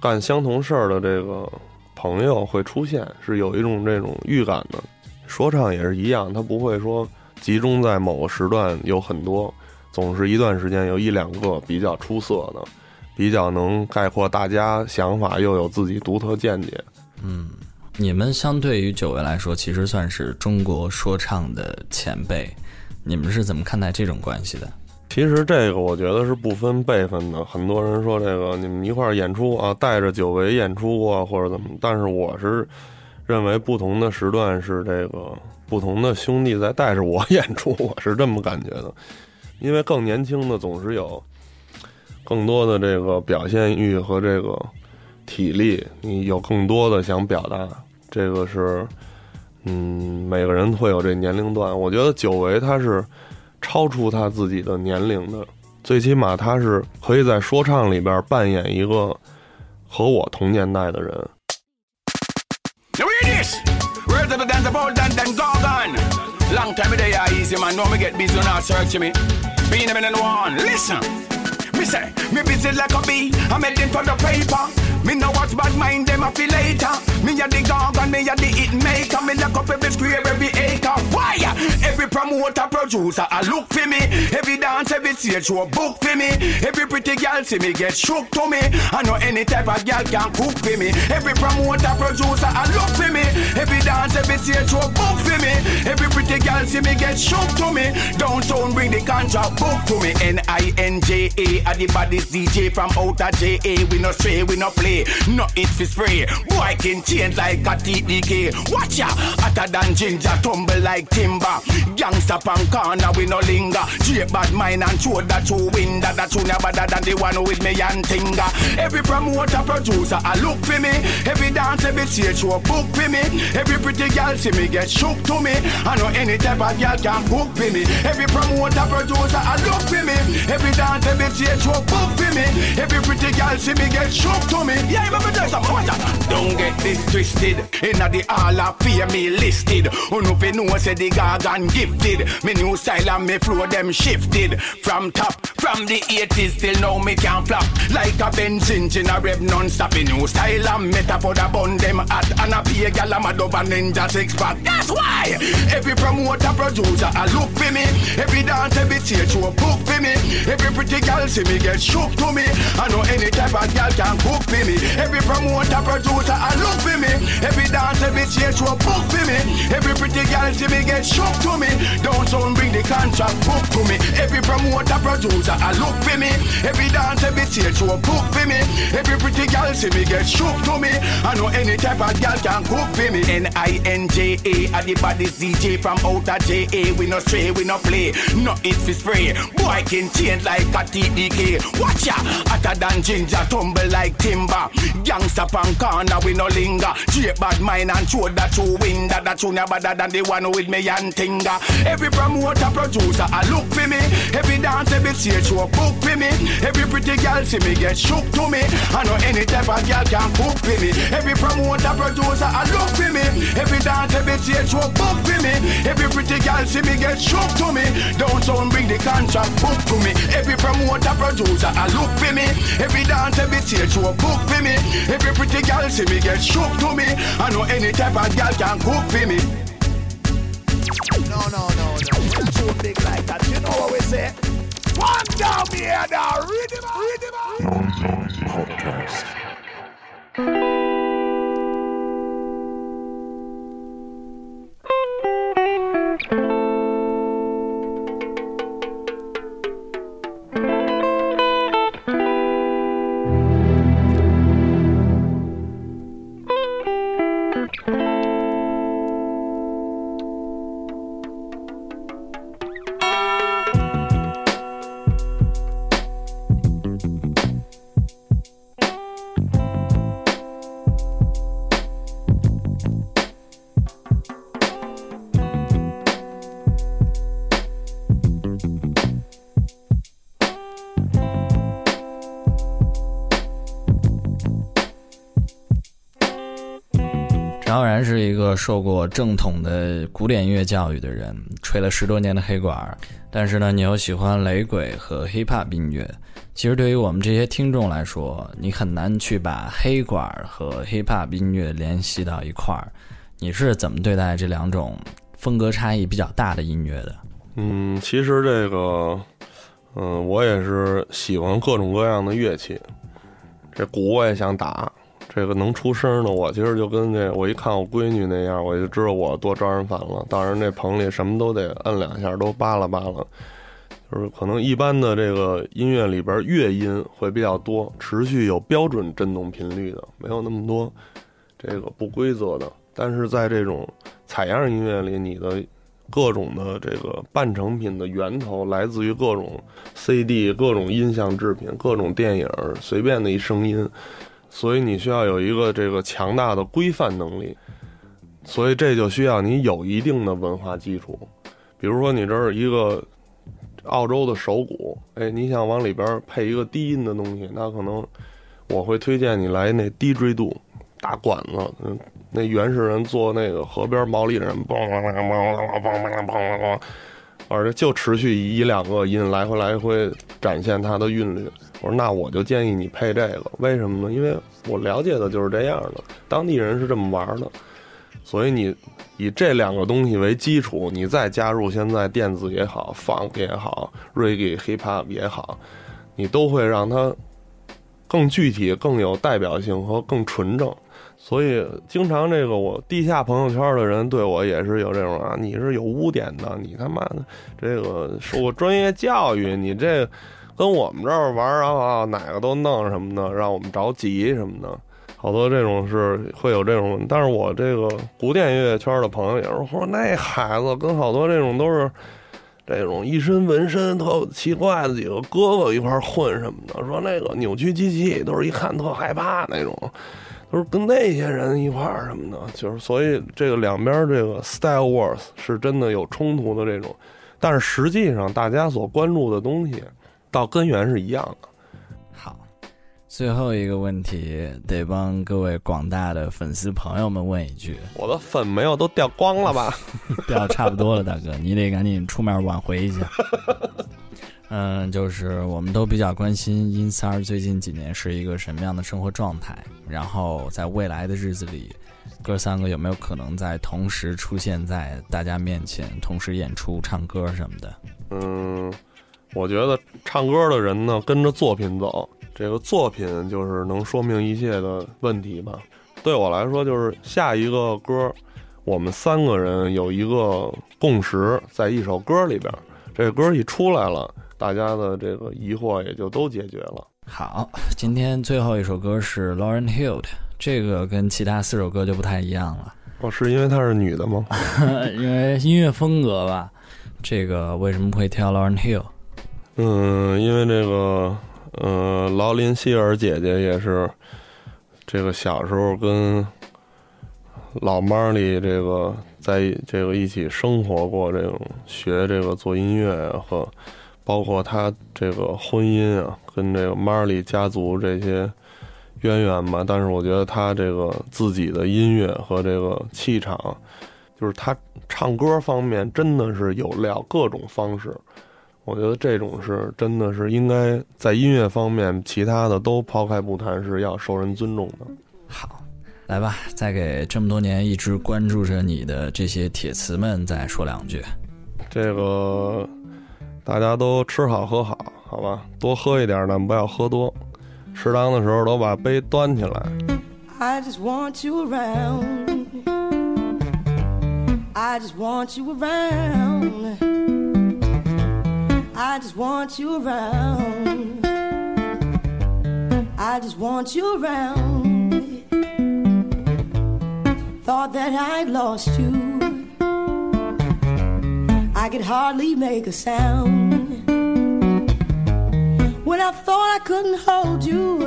干相同事儿的这个朋友会出现，是有一种这种预感的。说唱也是一样，他不会说集中在某个时段有很多，总是一段时间有一两个比较出色的。比较能概括大家想法，又有自己独特见解。嗯，你们相对于九位来说，其实算是中国说唱的前辈。你们是怎么看待这种关系的？其实这个我觉得是不分辈分的。很多人说这个你们一块儿演出啊，带着久违演出过或者怎么，但是我是认为不同的时段是这个不同的兄弟在带着我演出，我是这么感觉的。因为更年轻的总是有。更多的这个表现欲和这个体力，你有更多的想表达，这个是，嗯，每个人会有这年龄段。我觉得久违他是超出他自己的年龄的，最起码他是可以在说唱里边扮演一个和我同年代的人。Now hear this. Words of the dance about Dan Dan Gorgon. Long time they are easy, man. Know me get busy, not searching me. Being a minute one. Listen. Me say, me busy like a bee. I'm heading for the paper. Me know what's bad mind them a feel later. Me a the gorgon, me a the hit maker. Me lock up every square, every acre. Why? Every promoter, producer, I look for me. Every dance, every stage show, book for me. Every pretty girl see me get shook to me. I know any type of girl can cook for me. Every promoter, producer, I look for me. Every dance, every stage show, book for me. Every pretty girl see me get shook to me. Downtown bring the contract book to me. N-I-N-J-A, are the baddest DJ from outer J-A. We no stray, we no play, no it fi spray. Boy can change like a TDK. Watch ya, hotter than ginger, tumble like timber. Gangsta pan corner, we no linger. Straight bad mind and show that you win. That that tune better than the one with me and Tinga. Every promoter, producer, I look for me. Every dance, every stage show, book for me. Every pretty girl see me get shook to me. I know any type of girl can book for me. Every promoter, producer, I look for me. Every dance, every stage show, book for me. Every pretty girl see me get shook to me. Don't get this twisted. Inna the all of fear me listed. Know fi know say the gorgon gifted. Me new style and me flow them shifted. From top, from the 80s till now me can't flop. Like a Benz engine a rev non-stop. Me new style and meta for the bun them hot. And a pay gal a mad over ninja six pack. That's why every promoter producer a look for me. Every dance, every stage a book for me. Every pretty girl see me get shook to me. I know any type of girl can cook for me. Every promoter producer a look for me. Every dance, every stage show book for me. Every pretty girl see me get shook to me. Don't sound bring the contract book to me. Every promoter producer a look for me. Every dance, every stage show book for me. Every pretty girl see me get shook to me. I know any type of girl can cook for me. N-I-N-J-A are the baddest DJ from outer J-A. We no stray, we no play, no it fi spray. Boy can change like a TDK. Watch ya, hotter than ginger, tumble like timber. Gangsta pan corner, we no linger. Straight bad mind and show that you win. That you better than the one with me and Tinga. Every promoter, producer, I look for me. Every dance, every stage show, book for me. Every pretty girl see me get shook to me. I know any type of girl can cook for me. Every promoter, producer, I look for me. Every dance, every stage show, book for me. Every pretty girl see me get shook to me. Don't sound bring the contract book to me. Every promoter, producer, I look for me. Every dance, every stage show, book for me. Every pretty girl see me get shook to me. I know any type of girl can cook for me. No, no, no, no. Too big like that. You know what we say? One down here now. Read it, read it. Noise, noise, podcast. 是一个受过正统的古典音乐教育的人，吹了十多年的黑管儿，但是呢，你又喜欢雷鬼和 hip hop 音乐。其实对于我们这些听众来说，你很难去把黑管儿和 hip hop 音乐联系到一块儿。你是怎么对待这两种风格差异比较大的音乐的？嗯，其实这个，嗯，我也是喜欢各种各样的乐器，这鼓我也想打，这个能出声的，我其实就跟这我一看我闺女那样，我就知道我多招人烦了。当然这棚里什么都得摁两下，都扒拉扒拉。就是可能一般的这个音乐里边乐音会比较多，持续有标准振动频率的，没有那么多这个不规则的。但是在这种采样音乐里，你的各种的这个半成品的源头来自于各种 CD、各种音像制品、各种电影，随便的一声音，所以你需要有一个这个强大的规范能力，所以这就需要你有一定的文化基础。比如说你这儿一个澳洲的手鼓，哎，你想往里边配一个低音的东西，那可能我会推荐你来那低锥度大管子，嗯，那原始人做那个河边毛利人，梆梆梆梆梆梆梆梆梆梆，而且就持续一两个音来回来回展现它的韵律。我说那我就建议你配这个，为什么呢？因为我了解的就是这样的，当地人是这么玩的，所以你以这两个东西为基础，你再加入现在电子也好放也好，reggae、hip hop 也好，你都会让它更具体、更有代表性和更纯正。所以，经常这个我地下朋友圈的人对我也是有这种啊，你是有污点的，你他妈的这个受过专业教育，你这跟我们这儿玩儿啊，哪个都弄什么的，让我们着急什么的，好多这种是会有这种。但是我这个古典音乐圈的朋友也是说，那孩子跟好多这种都是这种一身纹身特奇怪的几个哥哥一块混什么的，说那个扭曲机器都是一看特害怕那种。都是跟那些人一块儿什么的，就是所以这个两边这个 style wars 是真的有冲突的这种，但是实际上大家所关注的东西到根源是一样的。好最后一个问题得帮各位广大的粉丝朋友们问一句：我的粉没有都掉光了吧？掉差不多了，大哥，你得赶紧出面挽回一下。嗯，就是我们都比较关心阴三儿最近几年是一个什么样的生活状态，然后在未来的日子里，哥三个有没有可能在同时出现在大家面前，同时演出、唱歌什么的？嗯，我觉得唱歌的人呢，跟着作品走，这个作品就是能说明一切的问题吧。对我来说，就是下一个歌，我们三个人有一个共识，在一首歌里边，这歌一出来了。大家的这个疑惑也就都解决了。好，今天最后一首歌是 Lauren Hill 的，这个跟其他四首歌就不太一样了。哦，是因为她是女的吗？因为音乐风格吧。这个为什么会挑 Lauren Hill？嗯，因为这个，呃，劳林希尔姐姐也是这个小时候跟老 Marley 这个在这个一起生活过，这种学这个做音乐和。包括他这个婚姻啊，跟这个 Marley 家族这些渊源吧。但是我觉得他这个自己的音乐和这个气场，就是他唱歌方面真的是有料，各种方式。我觉得这种是真的是应该在音乐方面，其他的都抛开不谈，是要受人尊重的。好，来吧，再给这么多年一直关注着你的这些铁磁们再说两句。这个。大家都吃好喝好，好吧，多喝一点，但不要喝多。适当的时候都把杯端起来。I just want you around. I just want you around. I just want you around. I just want you around. Thought that I'd lost you. I could hardly make a sound. When I thought I couldn't hold you,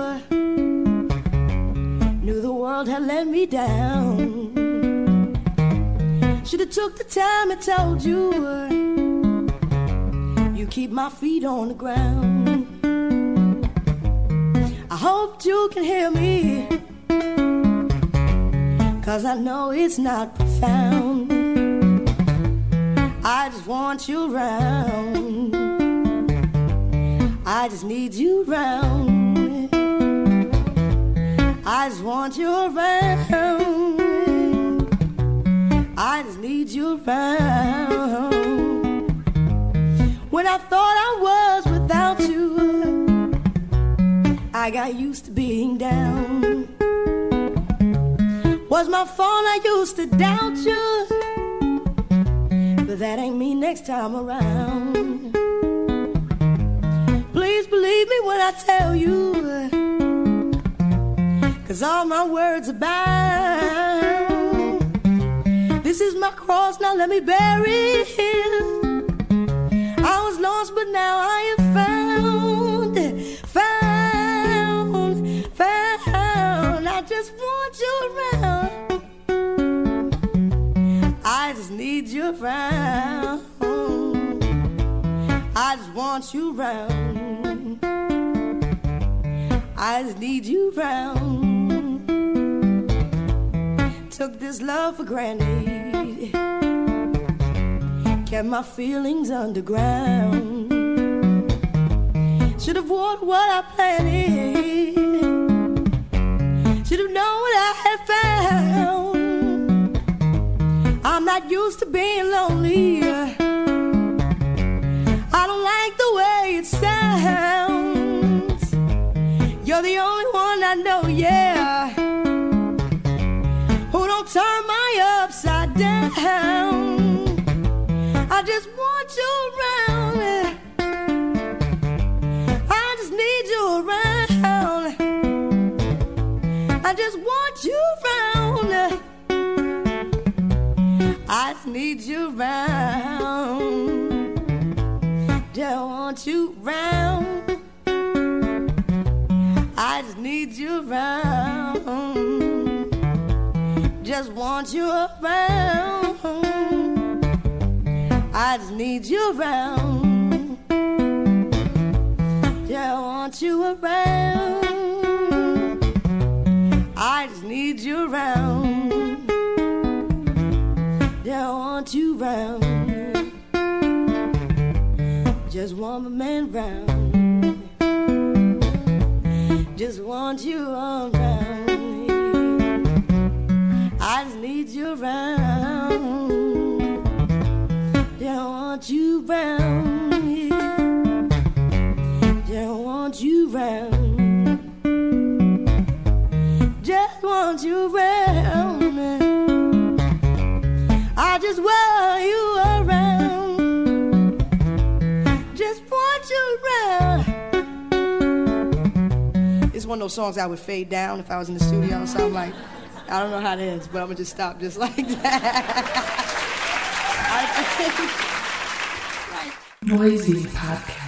knew the world had let me down. Should've took the time and told you, uh, you keep my feet on the ground. I hope you can hear me, cause I know it's not profound. I just want you around. I just need you around. I just want you around. I just need you around. When I thought I was without you, I got used to being down. Was my fault I used to doubt you? but that ain't me next time around. Please believe me when I tell you, cause all my words are bound. This is my cross, now let me bury it. But now I am found. Found, found. I just want you around. I just need you around. I just want you around. I just need you around. Took this love for granted. Kept my feelings underground. Should have worn what I planted. Should have known what I had found. I'm not used to being lonely. I don't like the way it sounds. You're the only one I know, yeah. Who don't turn my upside down. I just want you around. I just want you around. I just need you around. Just want you around. I just need you around. Just want you around. I just need you around. Just want you around. I just need you around. Yeah, I want you around. Just want my man round. Just want you around. I just need you around. Yeah, I want you around. I want you around. Want you around. I just want you around. Just want you around. It's one of those songs I would fade down if I was in the studio or something like. I don't know how it is, but I'm gonna just stop just like that. Noisy Podcast.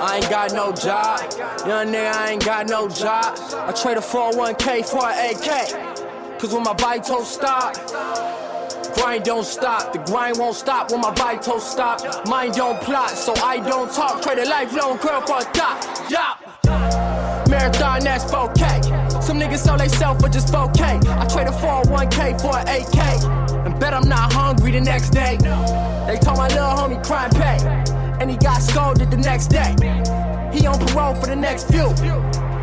I ain't got no job. Young nigga, I ain't got no job. I trade a 401k for an AK. Cause when my vitals stop, grind don't stop. The grind won't stop when my vitals stop. Mind don't plot, so I don't talk. Trade a lifelong girl for a dot. Yeah. Marathon, that's 4K. Some niggas sell they sell for just 4K. I trade a 401k for an AK. And bet I'm not hungry the next day. They told my little homie crime pay. And he got scolded the next day. He on parole for the next few.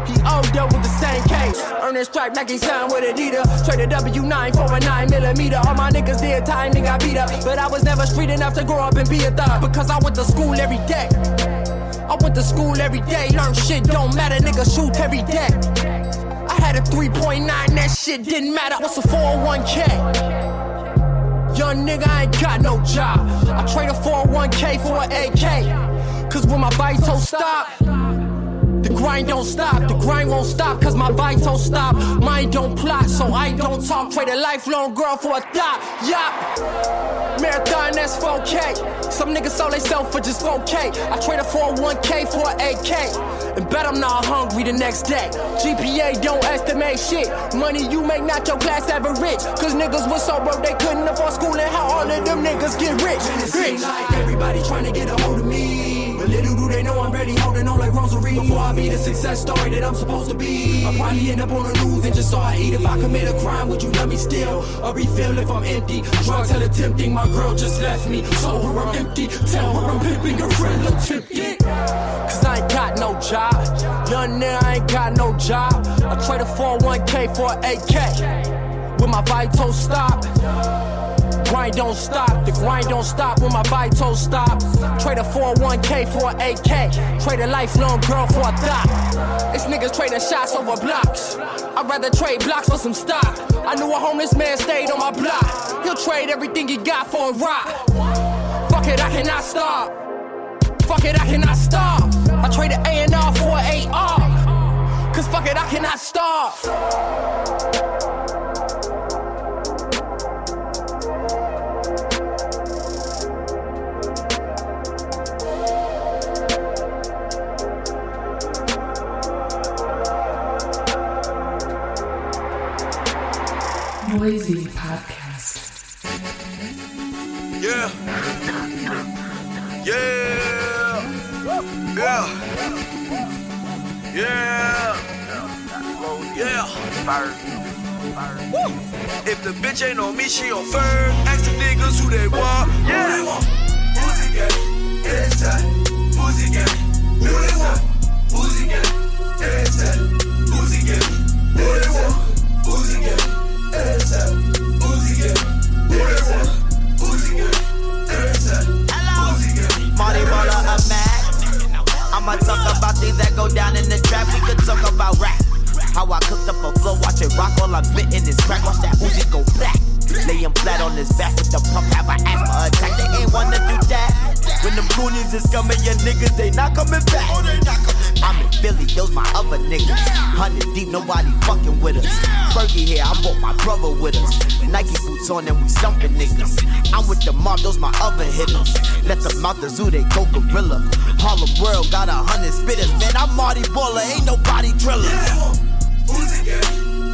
He owed up with the same case. Earning stripe like he signed with Adidas. Trade a W9 for a 9 millimeter. All my niggas did time and got beat up. But I was never street enough to grow up and be a thug. Because I went to school every day. I went to school every day. Learn shit, don't matter, nigga, shoot every day. I had a 3.9, that shit didn't matter. What's a 401k? Young nigga, I ain't got no job. I trade a 401k for an AK. Cause when my vitals stop, the grind don't stop. The grind won't stop cause my bite don't stop. Mine don't plot, so I don't talk. Trade a lifelong girl for a thought. Yup. Marathon, that's 4K. Some niggas sell they sell for just 4K. I trade a 401k for an AK. And bet I'm not hungry the next day. GPA don't estimate shit. Money you make, not your class average. Cause niggas was so broke they couldn't afford school and how all of them niggas get rich. Seems like everybody trying to get a hold of me. But little do they know I'm ready holding on like Rosary. Before I be the success story that I'm supposed to be. I'll probably end up on the news and just saw I eat. If I commit a crime, would you let me steal? Or refill if I'm empty? Drugs hella tempting, my girl just left me. So her I'm empty. Tell her I'm pimping, her friend look tempted. Cause I ain't got no job. Young nigga, I ain't got no job. I trade a 401k for an AK. With my vitals stop. Grind don't stop, the grind don't stop when my vitals stop. Trade a 401k for an AK. Trade a lifelong girl for a thought. It's niggas trading shots over blocks. I'd rather trade blocks for some stock. I knew a homeless man stayed on my block. He'll trade everything he got for a rock. Fuck it, I cannot stop. Fuck it, I cannot stop. I traded A and R for AR. Cause fuck it, I cannot stop. Noisy Podcast. Yeah. Yeah. Yeah. Yeah. Yeah. Woo. If the bitch ain't on me, she on firm. Ask the niggas who they want. Yeah. Who they want? Pussy gang. Inside. Pussy gang. Who they want? Pussy gang. Inside. Pussy gang. Who they want? All I'm spitting is crack. Watch that Uzi go black. Lay him flat on his back with the pump. Have an asthma attack. They ain't wanna do that. When the Goonies is coming, your niggas they not coming back. I'm in Philly, those my other niggas. Hundred deep, nobody fucking with us. Fergie here, I brought my brother with us. Nike boots on and we stumping niggas. I'm with the mob, those my other hitters. Let them out the zoo, they go gorilla. Harlem World got a hundred spitters. Man, I'm Marty Baller, ain't nobody driller. Pussy gang. Inside.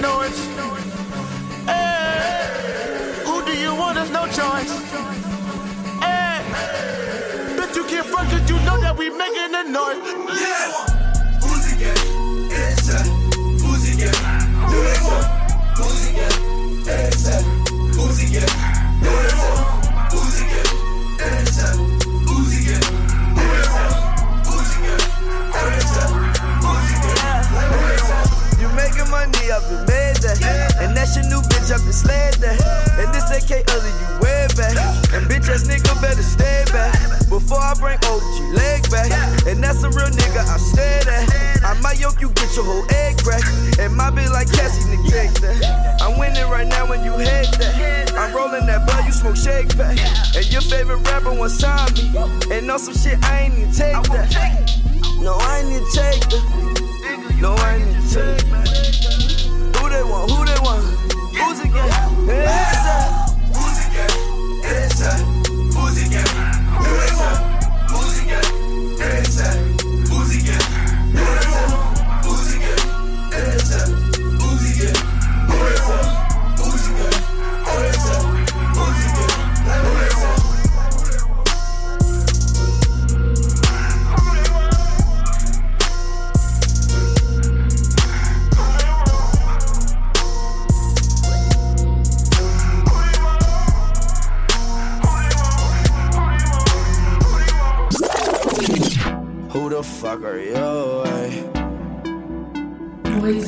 making the noise. Eh, who do you want? There's no choice. Eh, Bet you can't front cause you know that we making the noise. Yeah. Pussy gang. Inside. Pussy gang. Who they want? Pussy gang. Inside. Pussy gang. Who they want? Pussy gang. Inside. Pussy gang. Who they want? Pussy gang. Inside. Pussy gang. Who they want? You making money, I've been made that. And that's your new bitch, I've been slayed that. And this AK other, you way back. And bitch ass nigga better stay back. Before I bring OG leg back. And that's a real nigga, I stay there. I might yoke you, get your whole egg crack. And my bitch like Cassie, nigga, take that. I'm winning right now when you hate that. I'm rolling that bud, you smoke shake back. And your favorite rapper want sign me. And on some shit, I ain't even take that. No, I ain't even take that. No, I ain't even take that. Who they want? Who they want? Who's it gang?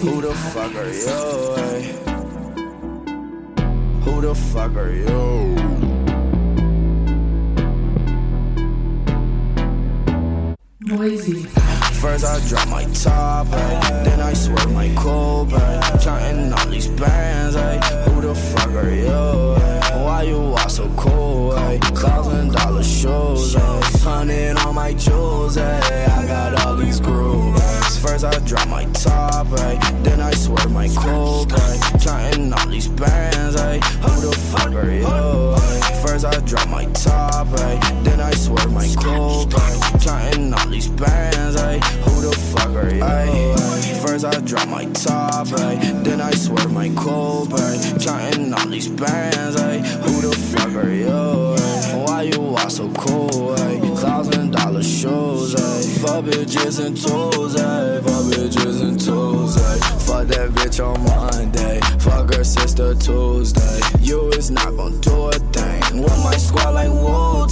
Who the fuck are you? Who the fuck are you? Noisy First I drop my top, ay. then I swear my coupe, ay. counting all these bands. Ay. Who the fuck are you? Eh? Why you all so cool? Ay? Thousand dollar shows, ay. Eh? hundred on my jewels. Ay. I got all these grooves. First I drop my top, ay. then I swear my ay. counting all these bands. Ay. Who the fuck are you? ay? First I drop my top, ay. then I swear my ay. counting all these bands. Ay. Who the fuck are you? Ay. First I drop my top, ay. then I swear my coupe, ay. Counting all these bands. Ay. Who the fuck are you? Why you all so cool? Ay. Thousand dollar shows, ayy. Fuck bitches and tools, ayy. Fuck bitches and tools, ayy. Fuck that bitch on Monday. Fuck her sister Tuesday. You is not gon' do a thing. With my squad like Wu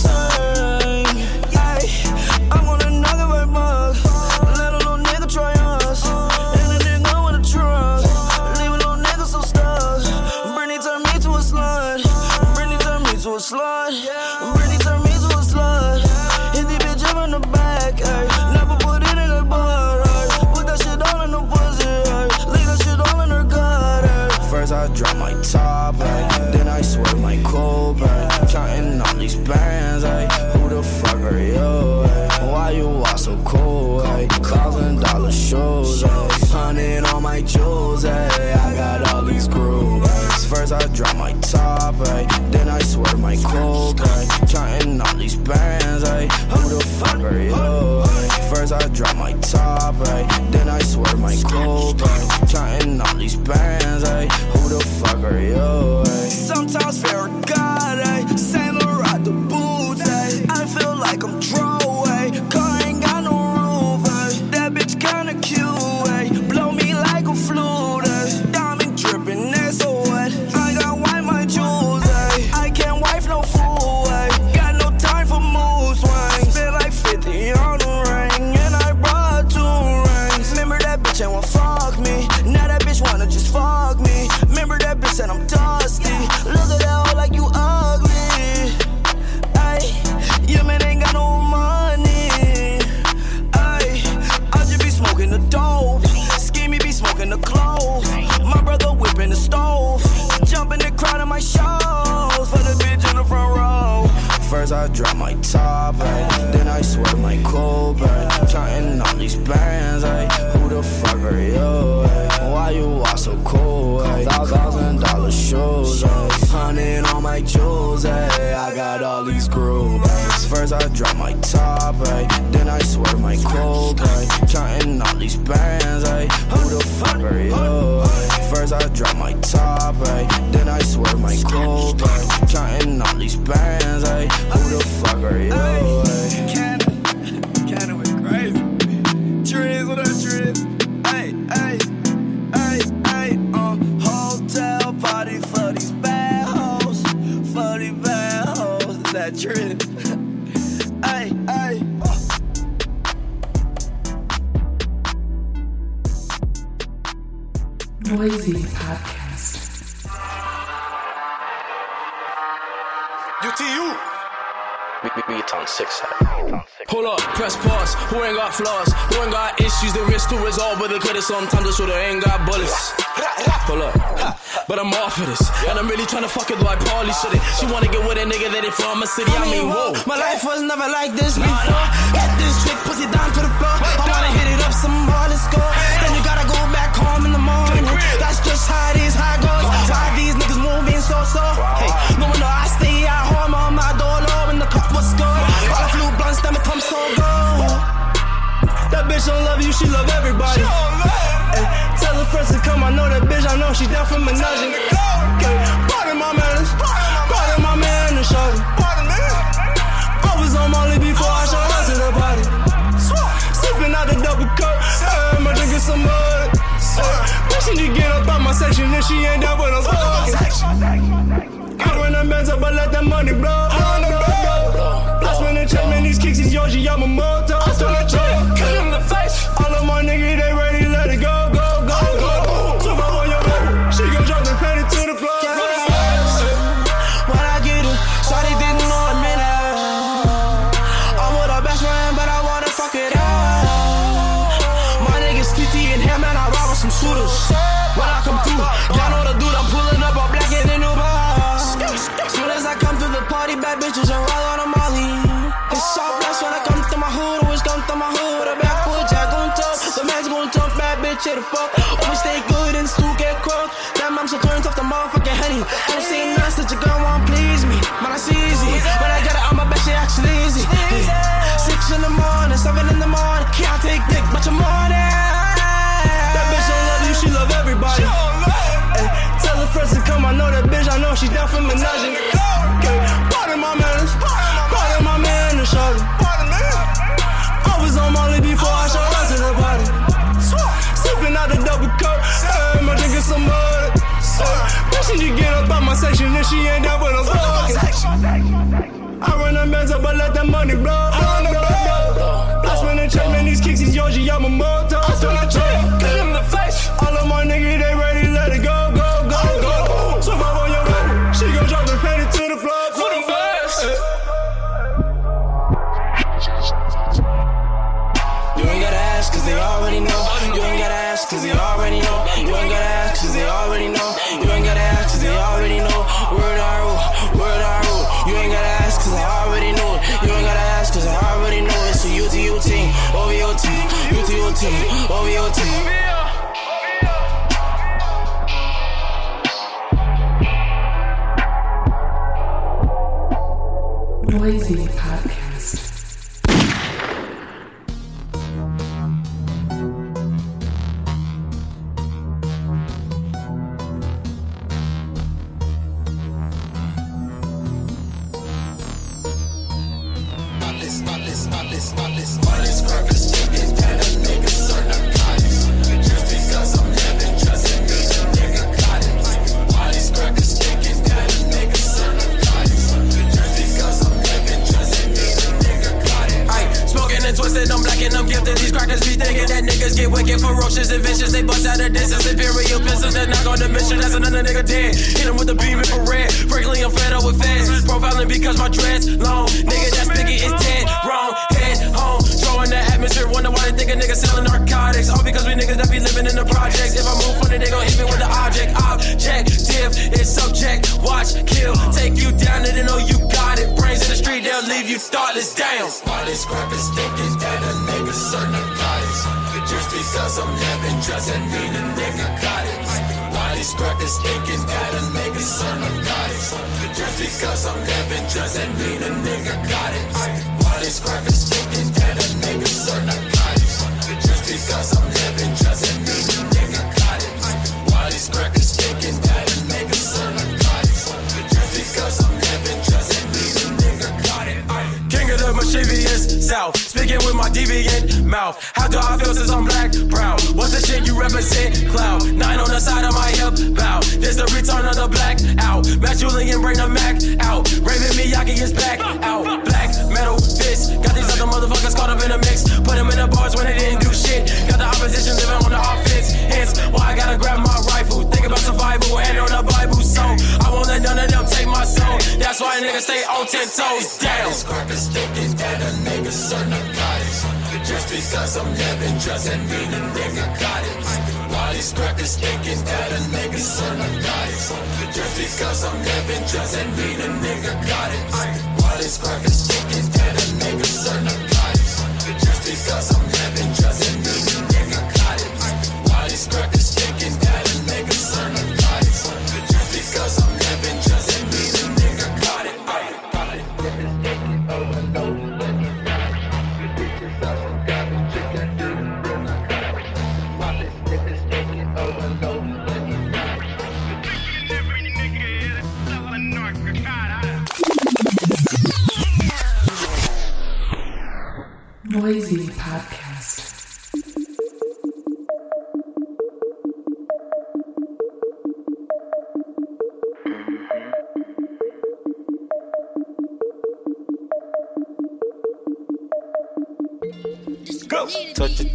drop my top, ay. then I swear my coupe. ay. Counting all these bands, ay. who the fuck are you? ay? First I drop my top, ay. then I swerve my coupe. ay. Counting all these bands, ay. who the fuck are you? ay? Noisy Podcast. UTU. Beat on six Hold up, press pause. Who ain't got flaws? Who ain't got issues they wish to resolve, but they could've sometimes I shoulda ain't got bullets. Hold up, but I'm off of this, and I'm really trying to fuck it though I probably shouldn't. She wanna get with a nigga that ain't from a city. I mean, whoa. My life was never like this before. Get this trick, pussy down to the floor. I wanna hit it up some more, let's go. Then you gotta go back home in the morning. That's just how it is, how it goes. Why these niggas moving so so? Hey, no wonder I stay at home on my door low when the cup was good. All the flu blunts, them it come so good. That bitch don't love you, she love everybody. Hey, tell her friends to come, I know that bitch, I know she down for menaging. Okay, pardon my manners, pardon my man and shorty. I was on Molly before I showed up to the party. Sipping out the double cup, hey, I'm drinking some mud. Bitch, she get up out my section if she ain't down for no smoking. I run them bands up, I let that money blow, blow, blow, blow. I spend the check, man, these kicks is Yohji Yamamoto. I spend motherfucking honey. I don't see nothing that your girl won't please me. Man, I see easy. When I get it on my bed, she actually easy. Six in the morning, seven in the morning. Can't take dick, but your morning. That bitch don't love you, she love everybody. Hey, tell her friends to come, I know that bitch, I know she down for menaging. She just get up out my section and she ain't down with a fuck. I run them bands up, but let that money blow. I run them bands. I spend a check, man, these kicks is yours, I'm my mug.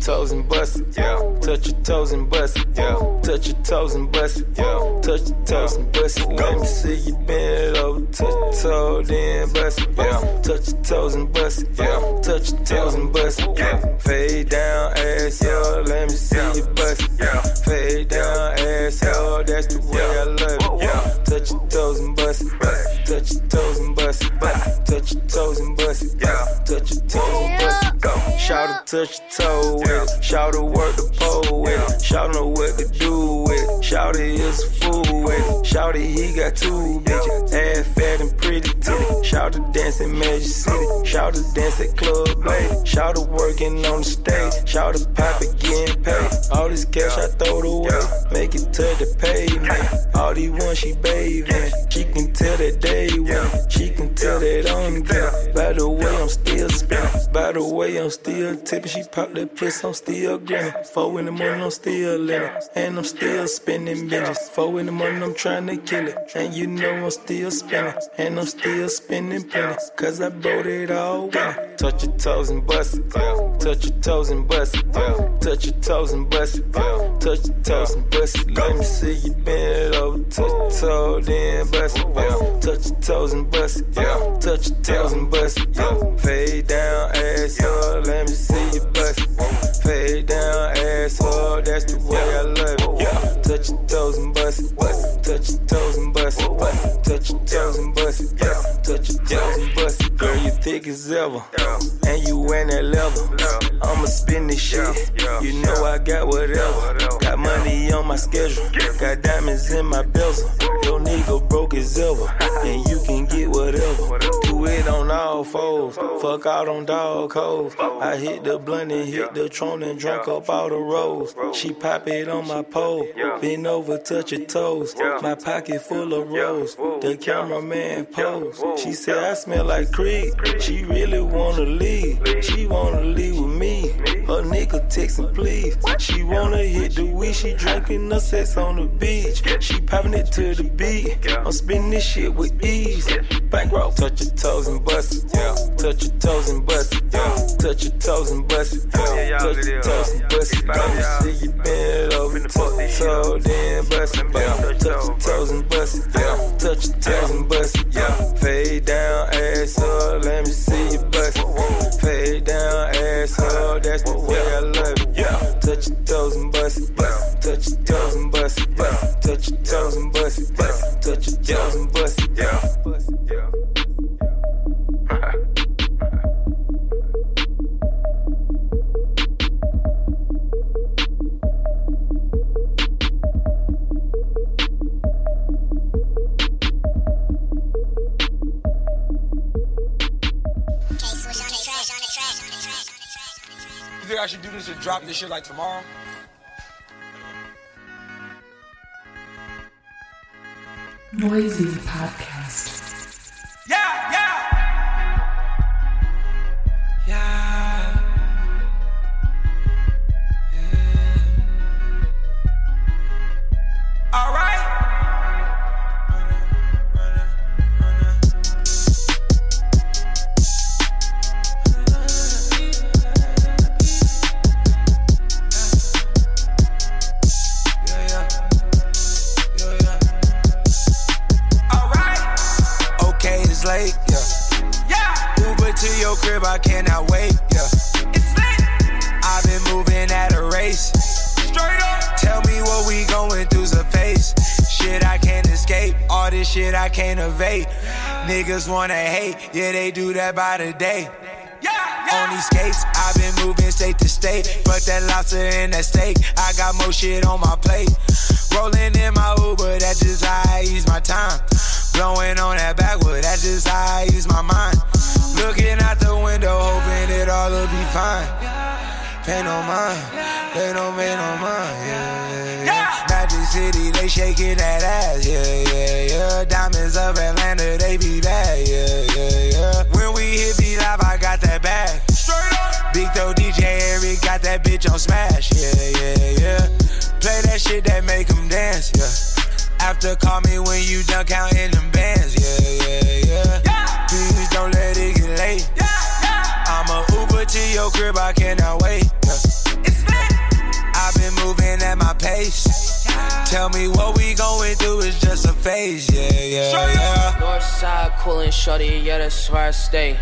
toes and bust it, yeah. Touch your toes and bust it, yeah. Touch your toes and bust it, yeah. Touch your toes and bust it. Let me see you bend over, touch your toe, then bust it, yeah. Touch your toes and bust it, yeah. Touch your toes and bust it, yeah. Fade down, ass, yo. Let me see you bust it, yeah. Fade down, ass, yo. That's the way I love it, yeah. Touch your toes and bust it, touch your toes and bust it, touch your toes and bust it. Shout to touch your toe with it. Shout to work the pole with it. Shout know what to do with it. Shout it is a fool with it. Shout it, he got two bitches. Ass fat and pretty titty. Shout to dance in Magic City. Shout to dance at Club Blade. Shout to working on the stage. Shout to pop it getting paid. All this cash I throw it away. Make it to the pavement. All these ones she bathing. She can tell that day when, She can tell that I'm. By the way, I'm still spinning. By the way, I'm still tipping. She pop that puss, I'm still grinning. Four in the morning, I'm still living. And I'm still spending bitches. Four in the morning, I'm trying to kill it. And you know I'm still spinning. And I'm still spending plenty. Cause I brought it all winning. Touch your toes and bust it. Touch your toes and bust it. Touch your toes and bust it. Touch your toes and bust it. Let me see you bend it over. Touch your toe, then bust it. Touch your toes and bust it. Touch your toes and bust it. Fade down, ass up. Let me see you bust it. Fade down, ass up. That's the way I love it. Touch your toes and bust it. Touch your toes and bust it. Touch your toes and bust it. Touch your toes and bust it. Girl, you thick as ever. And you wearing that leather. I'ma spin this shit. You know I got whatever. Got money on my schedule. Got diamonds in my bezel. Your nigga broke as ever. And you can get whatever. It on all fours. Fuck out on dog hoes. I hit the blunt and hit the tron and drunk up all the rolls. She pop it on my pole. Bend over, touch your toes. My pocket full of rolls. The cameraman pose. She said I smell like Creed. She really wanna leave. She wanna leave with me. Her nigga texting please. She wanna hit the weed. She drinking the sex on the beach. She popping it to the beat. I'm spinning this shit with ease. Bankroll. Touch your toes and bust it. Yeah. Touch your toes and bust it. Yeah. Touch your toes and bust it. Yeah. Touch your toes and bust it. Me see you bend over. Touch your toe, then bust it. Touch your toes and bust it. Yeah. Touch your toes and bust it. Yeah. By the day. Shit that make 'em dance, yeah. After call me when you done counting them bands, yeah, yeah, yeah. Please don't let it get late. I'm a Uber to your crib, I cannot wait. Yeah. I've been moving at my pace. Tell me what we going through is just a phase, yeah, yeah, yeah. North side coolin' shorty, yeah, that's where I stay.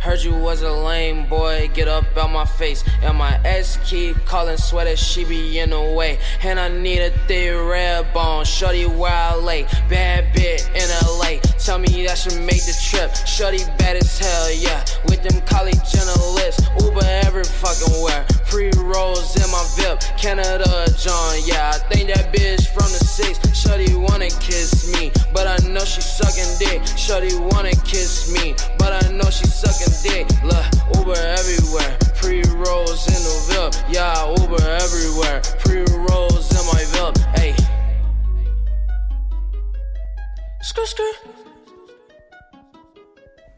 Heard you was a lame boy, get up out my face. And my ex keep calling, swear that she be in the way. And I need a thick red bone, shorty where I lay. Bad bit in LA, tell me that should make the trip. Shorty bad as hell, yeah. With them college journalists, Uber every fucking where. Free rolls in my VIP, Canada John, yeah. I think that bitch from the six. Shorty wanna kiss me, but I know she sucking dick. Shorty wanna kiss me, but I know she sucking dick. Look, Uber everywhere, pre rolls in the VIP. Yeah, Uber everywhere, pre rolls in my VIP. Hey, skr skr.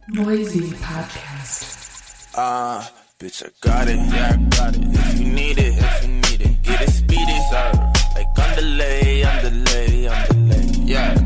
Noisy Podcast. Uh, Bitch, I got it, yeah, I got it. If you need it, if you need it, get it speedy, sir. Like underlay, underlay, underlay, yeah, nigga. Underlay,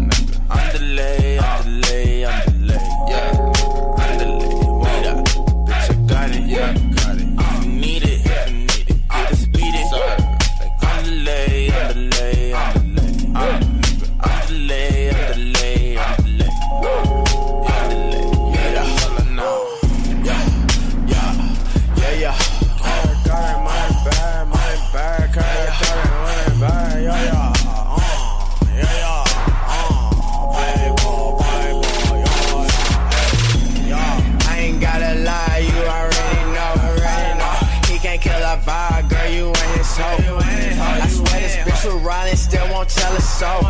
so.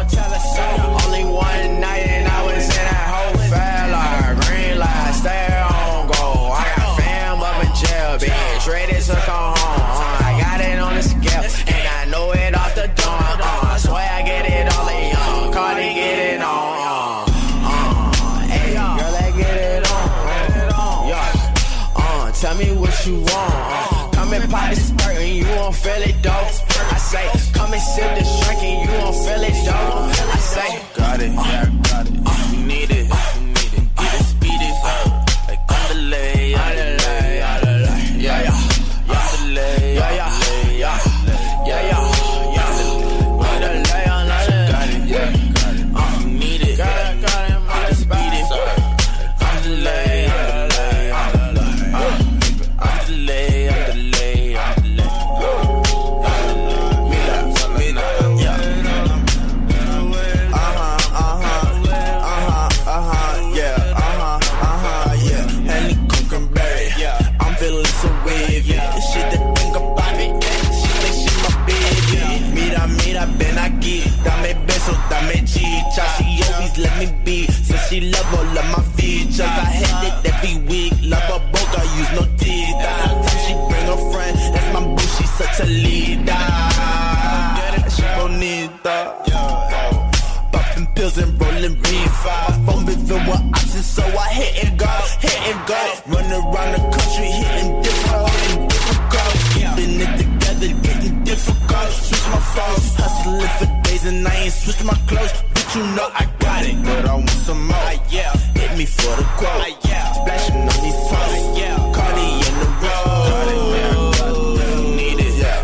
Only one night and I was in that whole fella. Green light, stay on go. I got fam up in jail, bitch, ready to come home. Uh, I got it on the scale, and I know it off the dome. Uh, I swear I get it all in young. Cardi get it on. Uh, uh, girl, I get it on. Uh. Uh, tell me what you want. Uh, come and pop this skirt and you won't feel it, though. I say, come and sip this say, switch my clothes. Bitch, you know I got it, but I want some more. Ah, yeah. Hit me for the quote. Ah, yeah. Splashing on these toes. Ah, yeah. Cardi in the road. Cardi, yeah. Need it, yeah.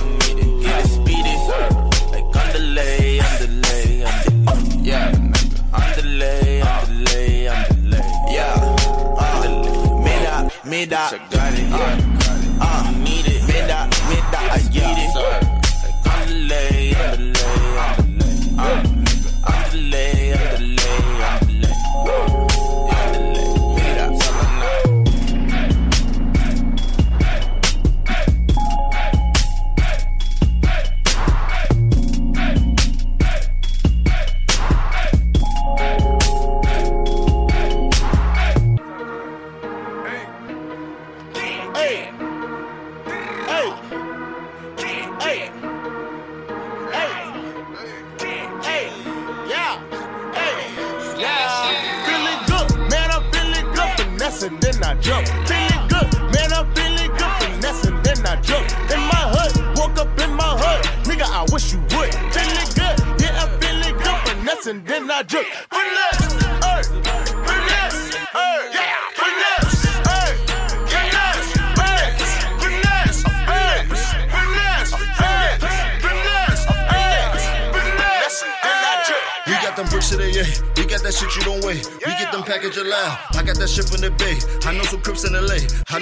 Get it speedy, like underlay, underlay, underlay. Yeah, nigga. underlay, underlay, underlay. Yeah, underlay. Mira, mira, got it, yeah. Uh, need it, mira, mira, I get it. Like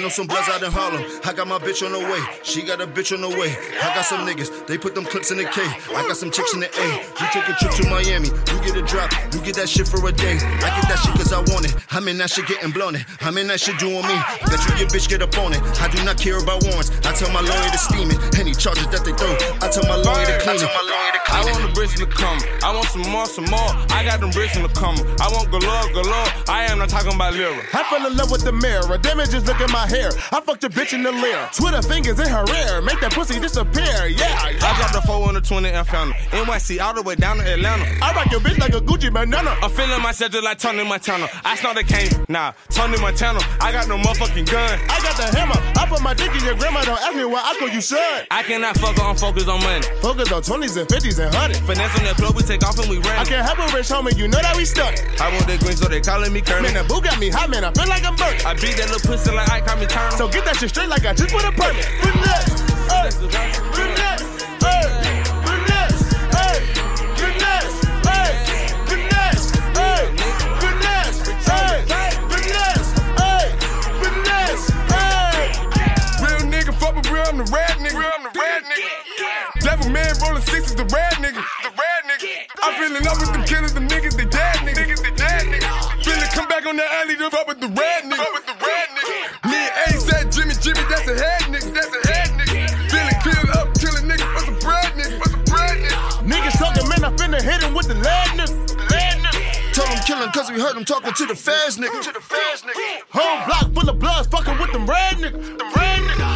know some Bloods out in Harlem. I got my bitch on the way. She got a bitch on the way. I got some niggas. They put them clips in the K. I got some chicks in the A. You take a trip to Miami. You get a drop. You get that shit for a day. I get that shit cause I want it. I'm in that shit getting blown it. I'm in that shit doing me. Bet you your bitch get up on it. I do not care about warrants. I tell my lawyer to steam it. Any charges that they throw. I tell my lawyer to clean it. I want the bricks to come. I want some more, some more. I got them bricks in the coma. I want galore, galore. I am not talking about lira. I fell in love with the mirror. Damn it, just look at my hair. I fucked a bitch in the lair. Twitter fingers in her ear. Make that pussy disappear. Yeah, yeah. I dropped a 420 and found her. NYC all the way down to Atlanta. I rock your bitch like a Gucci bandana. I'm feeling myself just like Tony Montana. I snort the cane. Nah, Tony Montana. I got no motherfucking gun. I got the hammer. I put my dick in your grandma. Don't ask me why I call you son. I cannot fuck her. I'm focused on money. Focus on 20s and 50s and hundred. Finesse on that club, we take off and we ran. I can't have a rich homie, you know that we stuck. I want that green, so they calling me Kermit. Man, that boo got me hot, man, I feel like I'm burning. I beat that little pussy like I call me Turner. So get that shit straight like I just put a permit. Finesse, hey, finesse, hey, finesse, hey, finesse, hey, finesse, hey, finesse, hey, finesse, hey, finesse, hey. Real nigga, fuck with real, I'm the red nigga. Real, I'm the red nigga. Devil man rolling sixes, the red nigga. The red nigga. I'm feeling up with them killers, them niggas, they dead niggas. They dead niggas. Feeling come back on that alley, to fuck with the red nigga. Fuck with the red nigga. Me and Ace said Jimmy, Jimmy, that's a head nigga. That's a head nigga. Feeling killed up, killing niggas for some bread nigga. For some bread nigga. Niggas talking, man, I finna hit him with the lead nigga. Lead nigga. Told him kill him cause we heard him talking to the fast nigga. To the fast nigga. Whole block full of bloods, fucking with them red niggas. Them red niggas.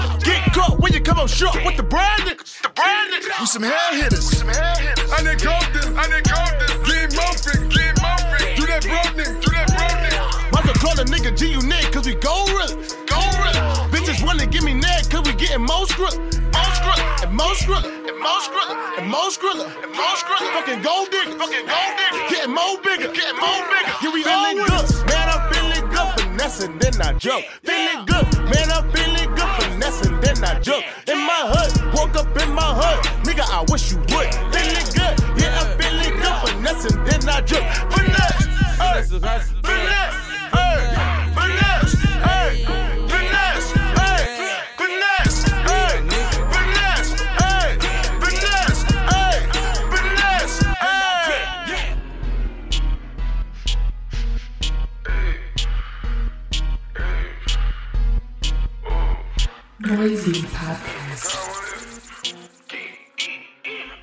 Get when you come up short with the bread niggas. The niggas. We some hair hitters. We some hair hitters. I done called this, I done called this. Get Murphy, get Murphy. Do that bro nigga, do that bro nigga. Might as well call a nigga G Unit cause we go real. Go real. Bitches wanna give me neck cause we getting most grip. Most grip. And most grip. And most grip. And most grip. And most grip. Fucking gold digger. Fucking gold digger. Getting more bigger. Getting more bigger. Here we feeling good. Man, I'm feeling good. Finessing, then I joke. Feeling good. Man, I'm feeling then I joke. In my hood. Woke up in my hood. Nigga, I wish you would. Feeling good. Yeah, I'm feeling good. Finessing, then I joke. Finesse. Finesse. Hey. Finesse. Noisy Podcast.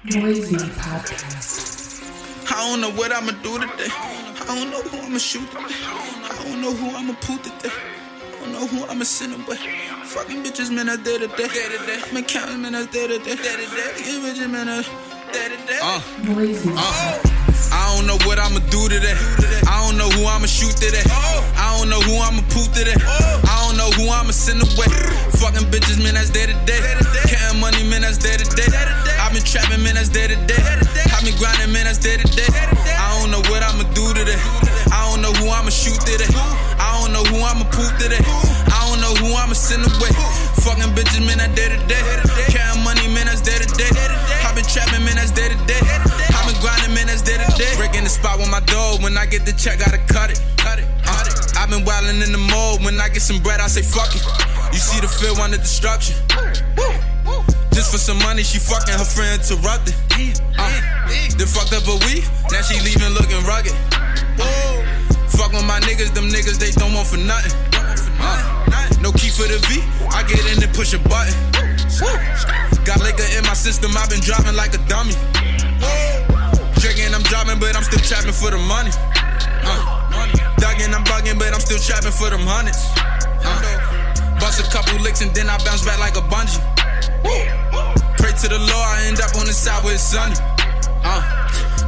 Noisy Podcast. I don't know what I'ma do today. I don't know who I'ma shoot today. I don't know who I'ma put today. I don't know who I'ma send away. Fucking bitches, man, I did it day. I've been counting, man, I did it day. Fucking man, I. Uh, uh. I don't know what I'ma do today. I don't know who I'ma shoot today. I don't know who I'ma poop today. I don't know who I'ma send away. Fucking bitches, man, that's day to day. Counting money, man, that's day to day. I've been trapping, man, that's day to day. I've been grinding, man, that's day to day. I don't know what I'ma do today. I don't know who I'ma shoot today. I don't know who I'ma poop today. I don't know who I'ma send away. Fucking bitches, man, that's day to day. Spot with my dog. When I get the check, gotta cut it. Cut it. Uh, I've been wildin' in the mode. When I get some bread, I say fuck it. You see the field the destruction. Just for some money, she fucking her friend interrupted. Uh, then fucked up a week, now she leaving looking rugged. Fuck with my niggas, them niggas they don't want for nothing. Uh, no key for the V, I get in and push a button. Got liquor in my system, I've been driving like a dummy. Drinking, but I'm still trapping for the money. Uh, Dugging, I'm bugging, but I'm still trapping for them hundreds. Uh, bust a couple licks and then I bounce back like a bungee. Pray to the Lord, I end up on the side where it's sunny. Uh,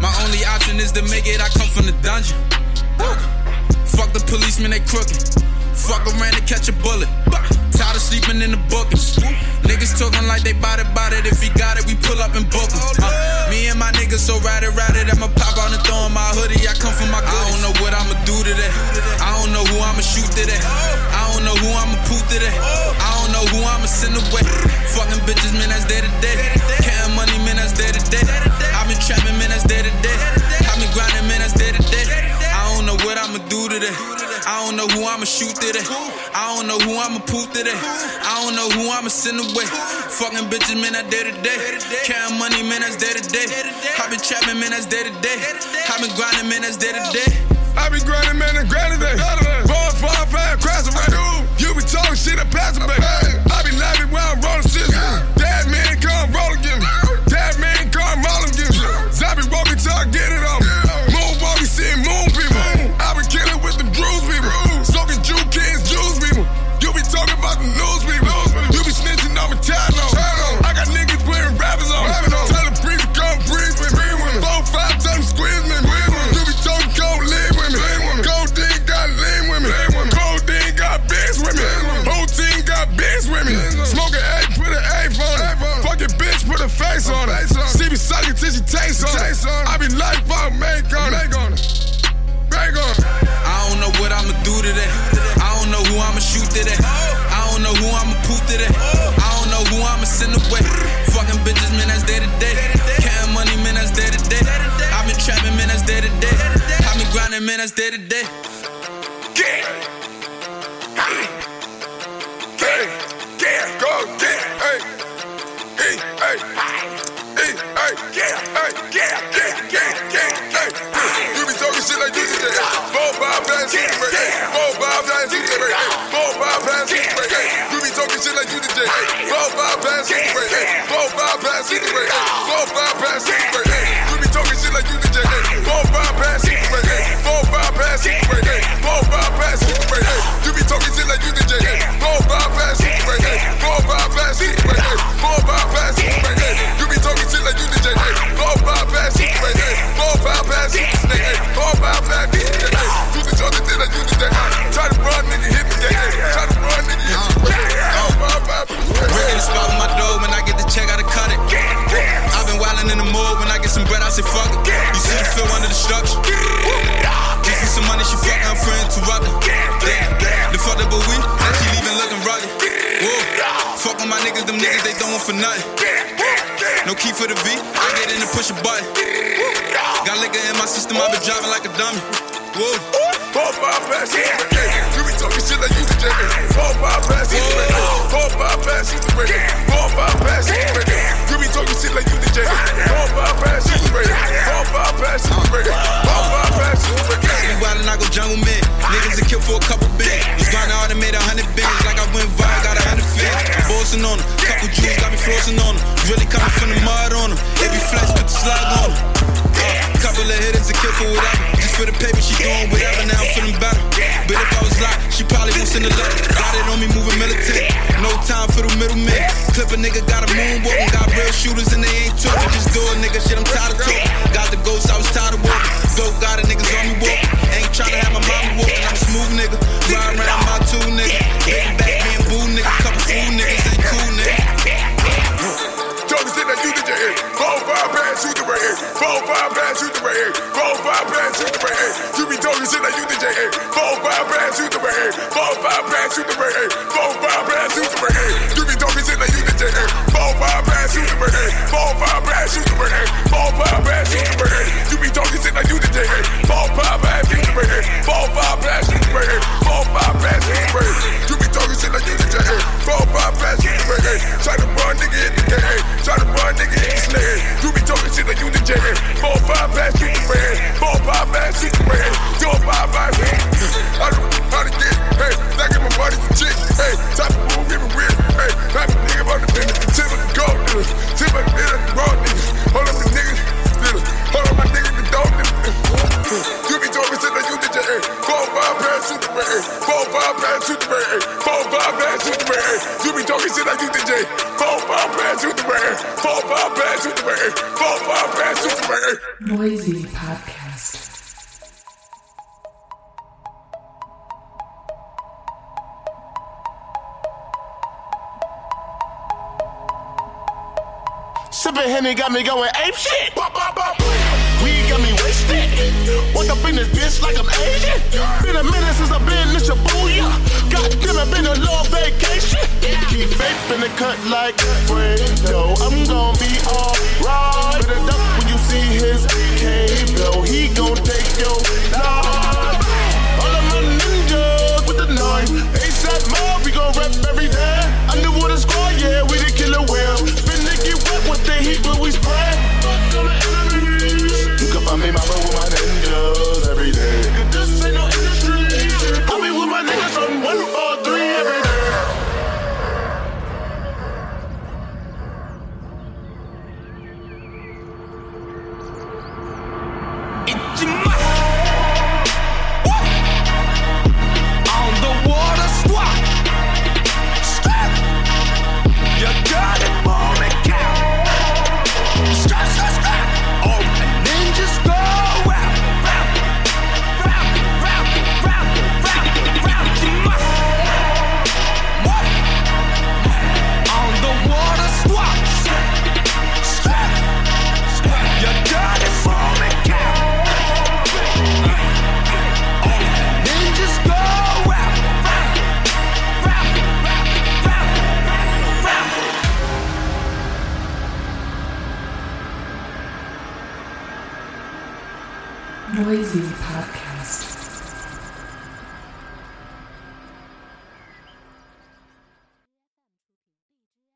my only option is to make it, I come from the dungeon. Fuck the policemen, they crooked. Fuck around and catch a bullet. Tired of sleeping in the bookings. Niggas talking like they bout it, bout it. If he got it, we pull up and book him. Uh, me and my niggas so ride it, ride it. I'ma pop out and throw on my hoodie. I come from my goodies. I don't know what I'ma do today. I don't know who I'ma shoot today. I don't know who I'ma poop today. I don't know who I'ma send away. Fucking bitches, man, that's day to day. Counting money, man, that's day to day. I've been trapping, man, that's day to day. I've been grinding, man, that's day to day. I don't know what I'ma do today. I don't know who I'ma shoot today. I don't know who I'ma poop today. I don't know who I'ma send away. Fucking bitches, man, that day to day. Counting money, man, that's day to day. I've been trapping, man, that's day to day. I've been grinding, man, that's day to day. I be grinding, man, and grinding day. Eh. Born far fast, crash away. You be talking shit, I pass away. I six, eight. Hey. Four, five, eight. Hey. Four, five, eight. Hey. You be talking shit like you did. Hey. Four, five, eight. Hey. Four, five, eight. Hey. Four, five, eight. Hey. You be talking shit like you did. Hey. Four, five, eight. Hey. Four, five, eight. Hey. Four, five, eight. Hey. You be talking shit like you did. Hey. Four, five, eight. Hey. Four, five, eight. Hey. Four, five, eight. Hey. You be talking shit like you did. Hey. Four, five, eight. Hey. Four, five, eight. Hey. Four, five, eight. Hey. You you to to in the spot with my I get the check, gotta cut it. I've been wildin' in the mode, when I get some bread, I say fuck it. You see the feel under structure. Give me some money, she fuck her friend interrupted. Damn, the fucked up but we, she leaving looking rugged. Fuck with my niggas, them niggas, they throwin' for nothing. No key for the V, I get in and push a button. Got liquor in my system, I been driving like a dummy. Whoa. Four, five, pass. Hey. You be talking shit like you the J. Four, five, pass, eight. Four, five, pass, six, eight. Four, five, pass, six, eight. You be talking shit like you the J. Four, five, pass, six, eight. Four, five, pass, six, eight. Four, five, pass, six, eight. We wildin', I go jungle man. Niggas that kill for a couple bins. Was grinding hard and made a hundred bins. Like I went viral, got a hundred fins. Bossing on them. Couple Jews got me flossing on them. Really coming from the mud on them. Every flex, put the slug on them. Uh, couple of hitters to kill for whatever. For the paper, she doing whatever. Now I'm feeling better. But if I was locked, she probably won't send a letter. Got it on me moving militant. No time for the middleman. Clip a nigga, got a moonwalk. Got real shooters and they ain't talking. Just do it, nigga. Shit, I'm tired of talking. Got the ghost, I was tired of walking.